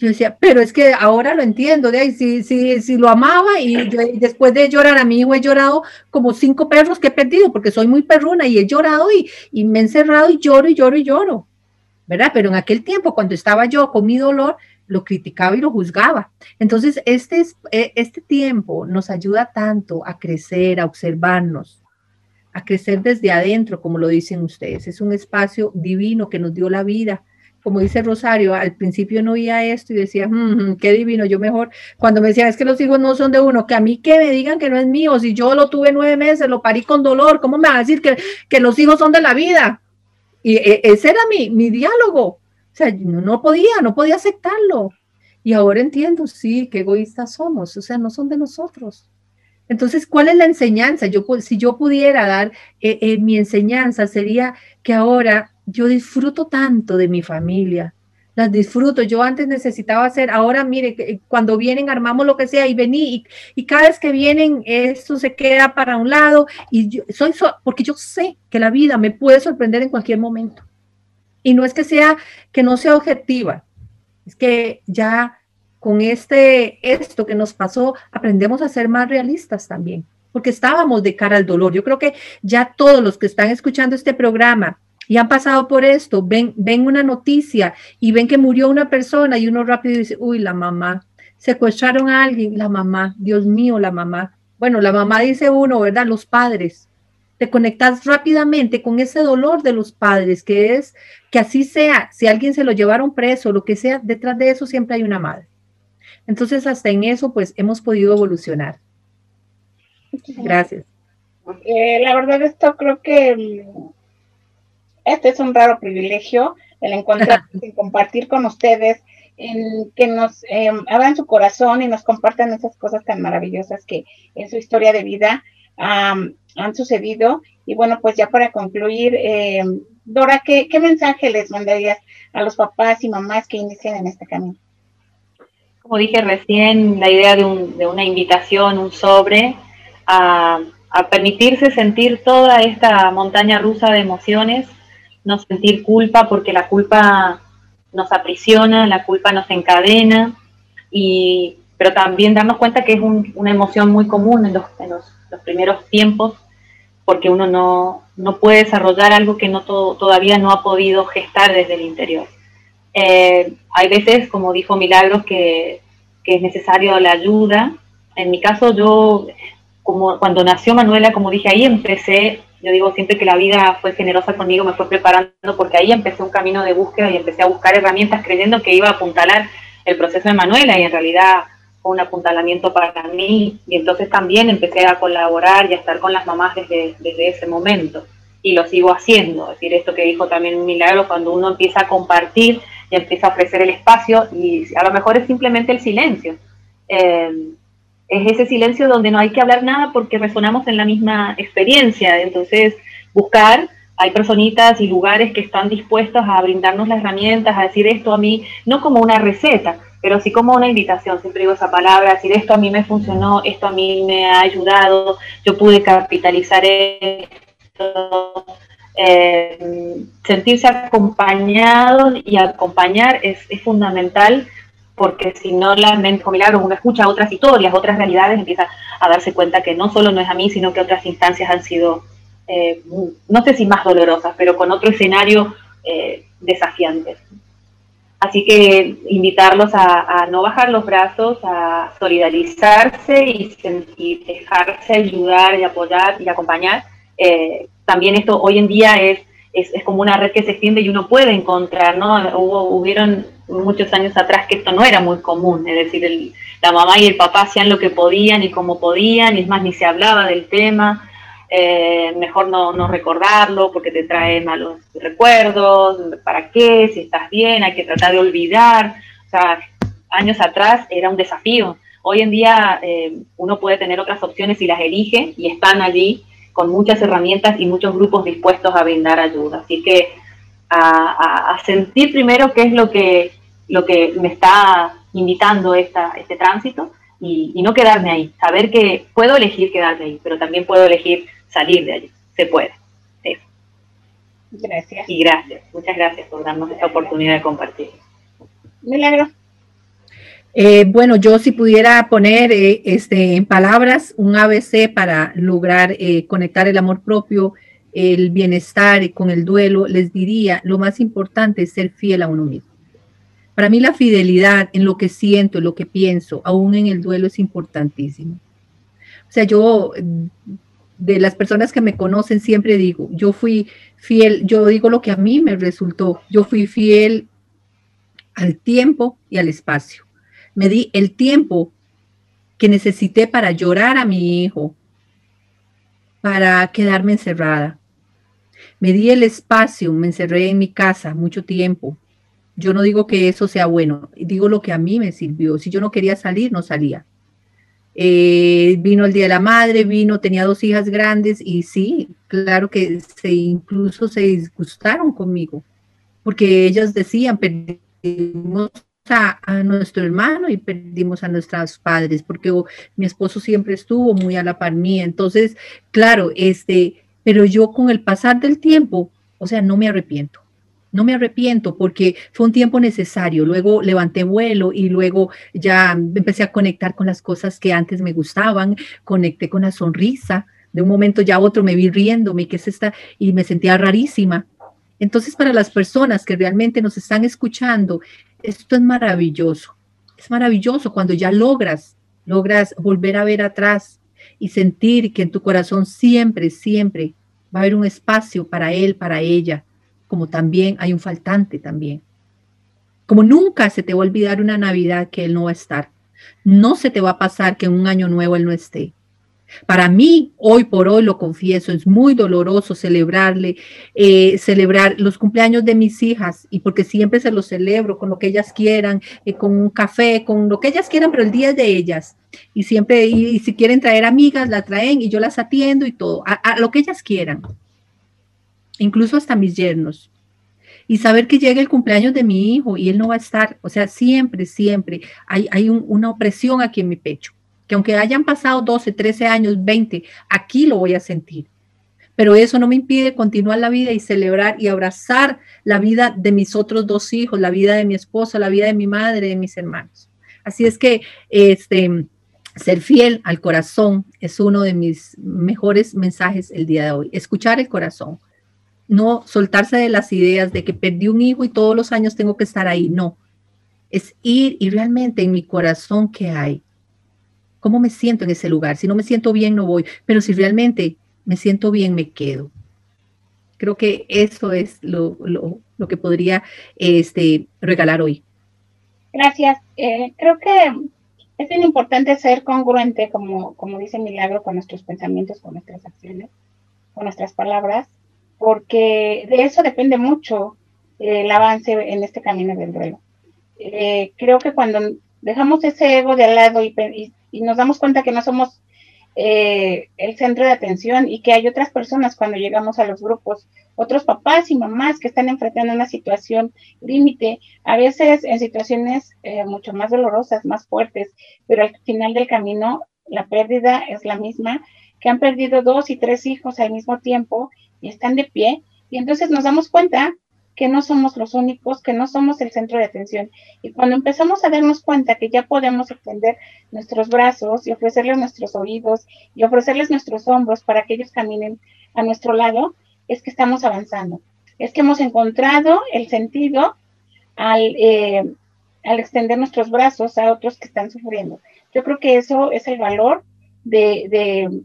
Yo decía, pero es que ahora lo entiendo, de ahí, si, si, si lo amaba y, después de llorar a mi hijo he llorado como cinco perros que he perdido porque soy muy perruna y he llorado y, y me he encerrado y lloro y lloro y lloro, ¿verdad? Pero en aquel tiempo, cuando estaba yo con mi dolor, lo criticaba y lo juzgaba. Entonces, este, e, este tiempo nos ayuda tanto a crecer, a observarnos, a crecer desde adentro, como lo dicen ustedes. Es un espacio divino que nos dio la vida como dice Rosario, al principio no oía esto y decía, mm, qué divino, yo mejor, cuando me decían, es que los hijos no son de uno, que a mí que me digan que no es mío, si yo lo tuve nueve meses, lo parí con dolor, ¿cómo me va a decir que, que los hijos son de la vida? Y e, ese era mi, mi diálogo, o sea, no, no podía, no podía aceptarlo. Y ahora entiendo, sí, qué egoístas somos, o sea, no son de nosotros. Entonces, ¿cuál es la enseñanza? Yo, si yo pudiera dar eh, eh, mi enseñanza, sería que ahora yo disfruto tanto de mi familia, las disfruto. Yo antes necesitaba hacer, ahora mire, cuando vienen armamos lo que sea y vení y, cada vez que vienen esto se queda para un lado y yo soy, porque yo sé que la vida me puede sorprender en cualquier momento. Y no es que sea, que no sea objetiva, es que ya con este, esto que nos pasó, aprendemos a ser más realistas también, porque estábamos de cara al dolor. Yo creo que ya todos los que están escuchando este programa, y han pasado por esto, ven, ven una noticia y ven que murió una persona y uno rápido dice, uy, la mamá, secuestraron a alguien, la mamá, Dios mío, la mamá. Bueno, la mamá dice uno, ¿verdad? Los padres. Te conectas rápidamente con ese dolor de los padres, que es que así sea, si alguien se lo llevaron preso, lo que sea, detrás de eso siempre hay una madre. Entonces, hasta en eso, pues hemos podido evolucionar. Gracias. Eh, la verdad, esto creo que mm, este es un raro privilegio, el encontrar y compartir con ustedes, en que nos eh, abran su corazón y nos compartan esas cosas tan maravillosas que en su historia de vida han sucedido. Y bueno, pues ya para concluir, eh, Dora, ¿qué, mensaje les mandarías a los papás y mamás que inician en este camino? Como dije recién, la idea de, una invitación, un sobre, a, a permitirse sentir toda esta montaña rusa de emociones no sentir culpa porque la culpa nos aprisiona, la culpa nos encadena, y, pero también darnos cuenta que es una emoción muy común en, los, los, primeros tiempos, porque uno no, no, puede desarrollar algo que no todavía no ha podido gestar desde el interior. Eh, hay veces, como dijo Milagros, que, que es necesario la ayuda. En mi caso, yo, como cuando nació Manuela, como dije, ahí empecé yo digo siempre que la vida fue generosa conmigo, me fue preparando porque ahí empecé un camino de búsqueda y empecé a buscar herramientas creyendo que iba a apuntalar el proceso de Manuela y en realidad fue un apuntalamiento para mí. Y entonces también empecé a colaborar y a estar con las mamás desde, desde ese momento. Y lo sigo haciendo, es decir, esto que dijo también Milagro, cuando uno empieza a compartir y empieza a ofrecer el espacio y a lo mejor es simplemente el silencio. Eh, es ese silencio donde no hay que hablar nada porque resonamos en la misma experiencia. Entonces, buscar, hay personitas y lugares que están dispuestos a brindarnos las herramientas, a decir esto a mí, no como una receta, pero sí como una invitación, siempre digo esa palabra, decir esto a mí me funcionó, esto a mí me ha ayudado, yo pude capitalizar esto. Eh, sentirse acompañado y acompañar es, es fundamental porque si no la mente milagros uno escucha otras historias, otras realidades, empieza a darse cuenta que no solo no es a mí, sino que otras instancias han sido, eh, no sé si más dolorosas, pero con otro escenario eh, desafiantes. Así que invitarlos a, no bajar los brazos, a solidarizarse y, dejarse ayudar y apoyar y acompañar. Eh, también esto hoy en día es, es, es, como una red que se extiende y uno puede encontrar, ¿no? Hubo, hubieron muchos años atrás que esto no era muy común, es decir, la mamá y el papá hacían lo que podían y como podían, y es más, ni se hablaba del tema, eh, mejor no, no, recordarlo porque te trae malos recuerdos, ¿para qué? Si estás bien, hay que tratar de olvidar, o sea, años atrás era un desafío. Hoy en día eh, uno puede tener otras opciones y las elige y están allí con muchas herramientas y muchos grupos dispuestos a brindar ayuda. Así que a sentir primero qué es lo que lo que me está invitando esta, este tránsito y, no quedarme ahí, saber que puedo elegir quedarme ahí, pero también puedo elegir salir de allí, se puede. Gracias. Y gracias, muchas gracias por darnos esta oportunidad de compartir. Milagro. Eh, bueno, yo si pudiera poner eh, este, en palabras un ABC para lograr eh, conectar el amor propio, el bienestar con el duelo, les diría, lo más importante es ser fiel a uno mismo. Para mí la fidelidad en lo que siento, en lo que pienso, aún en el duelo es importantísimo. O sea, yo de las personas que me conocen siempre digo, yo fui fiel, yo digo lo que a mí me resultó, yo fui fiel al tiempo y al espacio me di el tiempo que necesité para llorar a mi hijo, para quedarme encerrada. Me di el espacio, me encerré en mi casa mucho tiempo. Yo no digo que eso sea bueno, digo lo que a mí me sirvió. Si yo no quería salir, no salía. Eh, vino el Día de la Madre, vino, tenía dos hijas grandes y sí, claro que se incluso se disgustaron conmigo, porque ellas decían, perdimos a, nuestro hermano y perdimos a nuestros padres, porque mi esposo siempre estuvo muy a la par mía. Entonces, claro, este, pero yo con el pasar del tiempo, o sea, no me arrepiento. No me arrepiento porque fue un tiempo necesario. Luego levanté vuelo y luego ya empecé a conectar con las cosas que antes me gustaban, conecté con la sonrisa. De un momento ya a otro me vi riéndome, que es esta, y me sentía rarísima. Entonces, para las personas que realmente nos están escuchando esto es maravilloso. Es maravilloso cuando ya logras, logras volver a ver atrás y sentir que en tu corazón siempre, siempre va a haber un espacio para él, para ella, como también hay un faltante también. Como nunca se te va a olvidar una Navidad que él no va a estar. No se te va a pasar que en un año nuevo él no esté. Para mí, hoy por hoy, lo confieso, es muy doloroso celebrarle, eh, celebrar los cumpleaños de mis hijas, y porque siempre se los celebro con lo que ellas quieran, eh, con un café, con lo que ellas quieran, pero el día es de ellas. Y siempre, y, si quieren traer amigas, la traen y yo las atiendo y todo, a, lo que ellas quieran, incluso hasta mis yernos. Y saber que llega el cumpleaños de mi hijo y él no va a estar, o sea, siempre, siempre hay, hay una opresión aquí en mi pecho que aunque hayan pasado 12, 13 años, 20, aquí lo voy a sentir. Pero eso no me impide continuar la vida y celebrar y abrazar la vida de mis otros dos hijos, la vida de mi esposa, la vida de mi madre, de mis hermanos. Así es que este, ser fiel al corazón es uno de mis mejores mensajes el día de hoy. Escuchar el corazón, no soltarse de las ideas de que perdí un hijo y todos los años tengo que estar ahí. No, es ir y realmente en mi corazón qué hay. ¿Cómo me siento en ese lugar? Si no me siento bien, no voy. Pero si realmente me siento bien, me quedo. Creo que eso es lo, que podría este, regalar hoy. Gracias. Eh, creo que es bien importante ser congruente, como, como dice Milagro, con nuestros pensamientos, con nuestras acciones, con nuestras palabras, porque de eso depende mucho el avance en este camino del duelo. Eh, creo que cuando dejamos ese ego de lado y, y nos damos cuenta que no somos eh, el centro de atención y que hay otras personas cuando llegamos a los grupos, otros papás y mamás que están enfrentando una situación límite, a veces en situaciones eh, mucho más dolorosas, más fuertes, pero al final del camino la pérdida es la misma, que han perdido dos y tres hijos al mismo tiempo y están de pie. Y entonces nos damos cuenta que no somos los únicos, que no somos el centro de atención. Y cuando empezamos a darnos cuenta que ya podemos extender nuestros brazos y ofrecerles nuestros oídos y ofrecerles nuestros hombros para que ellos caminen a nuestro lado, es que estamos avanzando. Es que hemos encontrado el sentido al, eh, al extender nuestros brazos a otros que están sufriendo. Yo creo que eso es el valor de, de,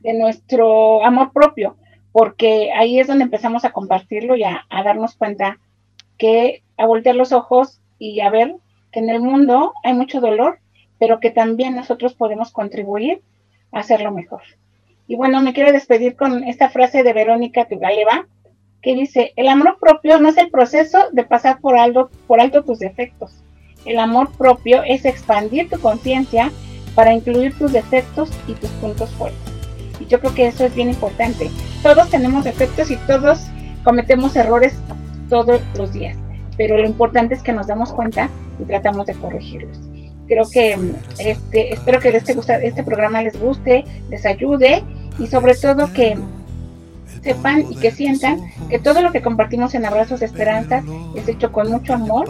de nuestro amor propio, porque ahí es donde empezamos a compartirlo y a, darnos cuenta que a voltear los ojos y a ver que en el mundo hay mucho dolor, pero que también nosotros podemos contribuir a hacerlo mejor. Y bueno, me quiero despedir con esta frase de Verónica Tugaleva, que dice, el amor propio no es el proceso de pasar por alto, por alto tus defectos. El amor propio es expandir tu conciencia para incluir tus defectos y tus puntos fuertes. Yo creo que eso es bien importante. Todos tenemos defectos y todos cometemos errores todos los días, pero lo importante es que nos damos cuenta y tratamos de corregirlos. Creo que este, espero que este, este programa les guste, les ayude y sobre todo que sepan y que sientan que todo lo que compartimos en Abrazos de Esperanza es hecho con mucho amor,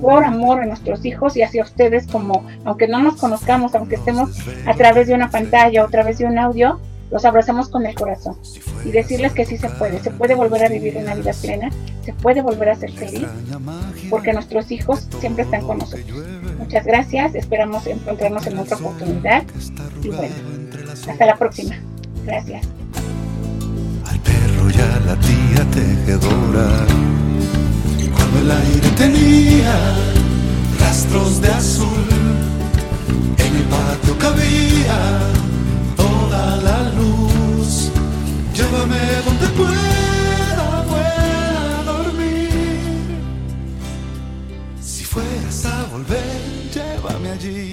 por amor a nuestros hijos y hacia ustedes como, aunque no nos conozcamos, aunque estemos a través de una pantalla o a través de un audio, los abrazamos con el corazón y decirles que sí se puede, se puede volver a vivir una vida plena, se puede volver a ser feliz, porque nuestros hijos siempre están con nosotros. Muchas gracias, esperamos encontrarnos en otra oportunidad y bueno, hasta la próxima. Gracias. Al perro y a la tía tejedora, cuando el aire tenía rastros de azul, en el patio cabía Llévame donde pueda, pueda dormir. Si fueras a volver, llévame allí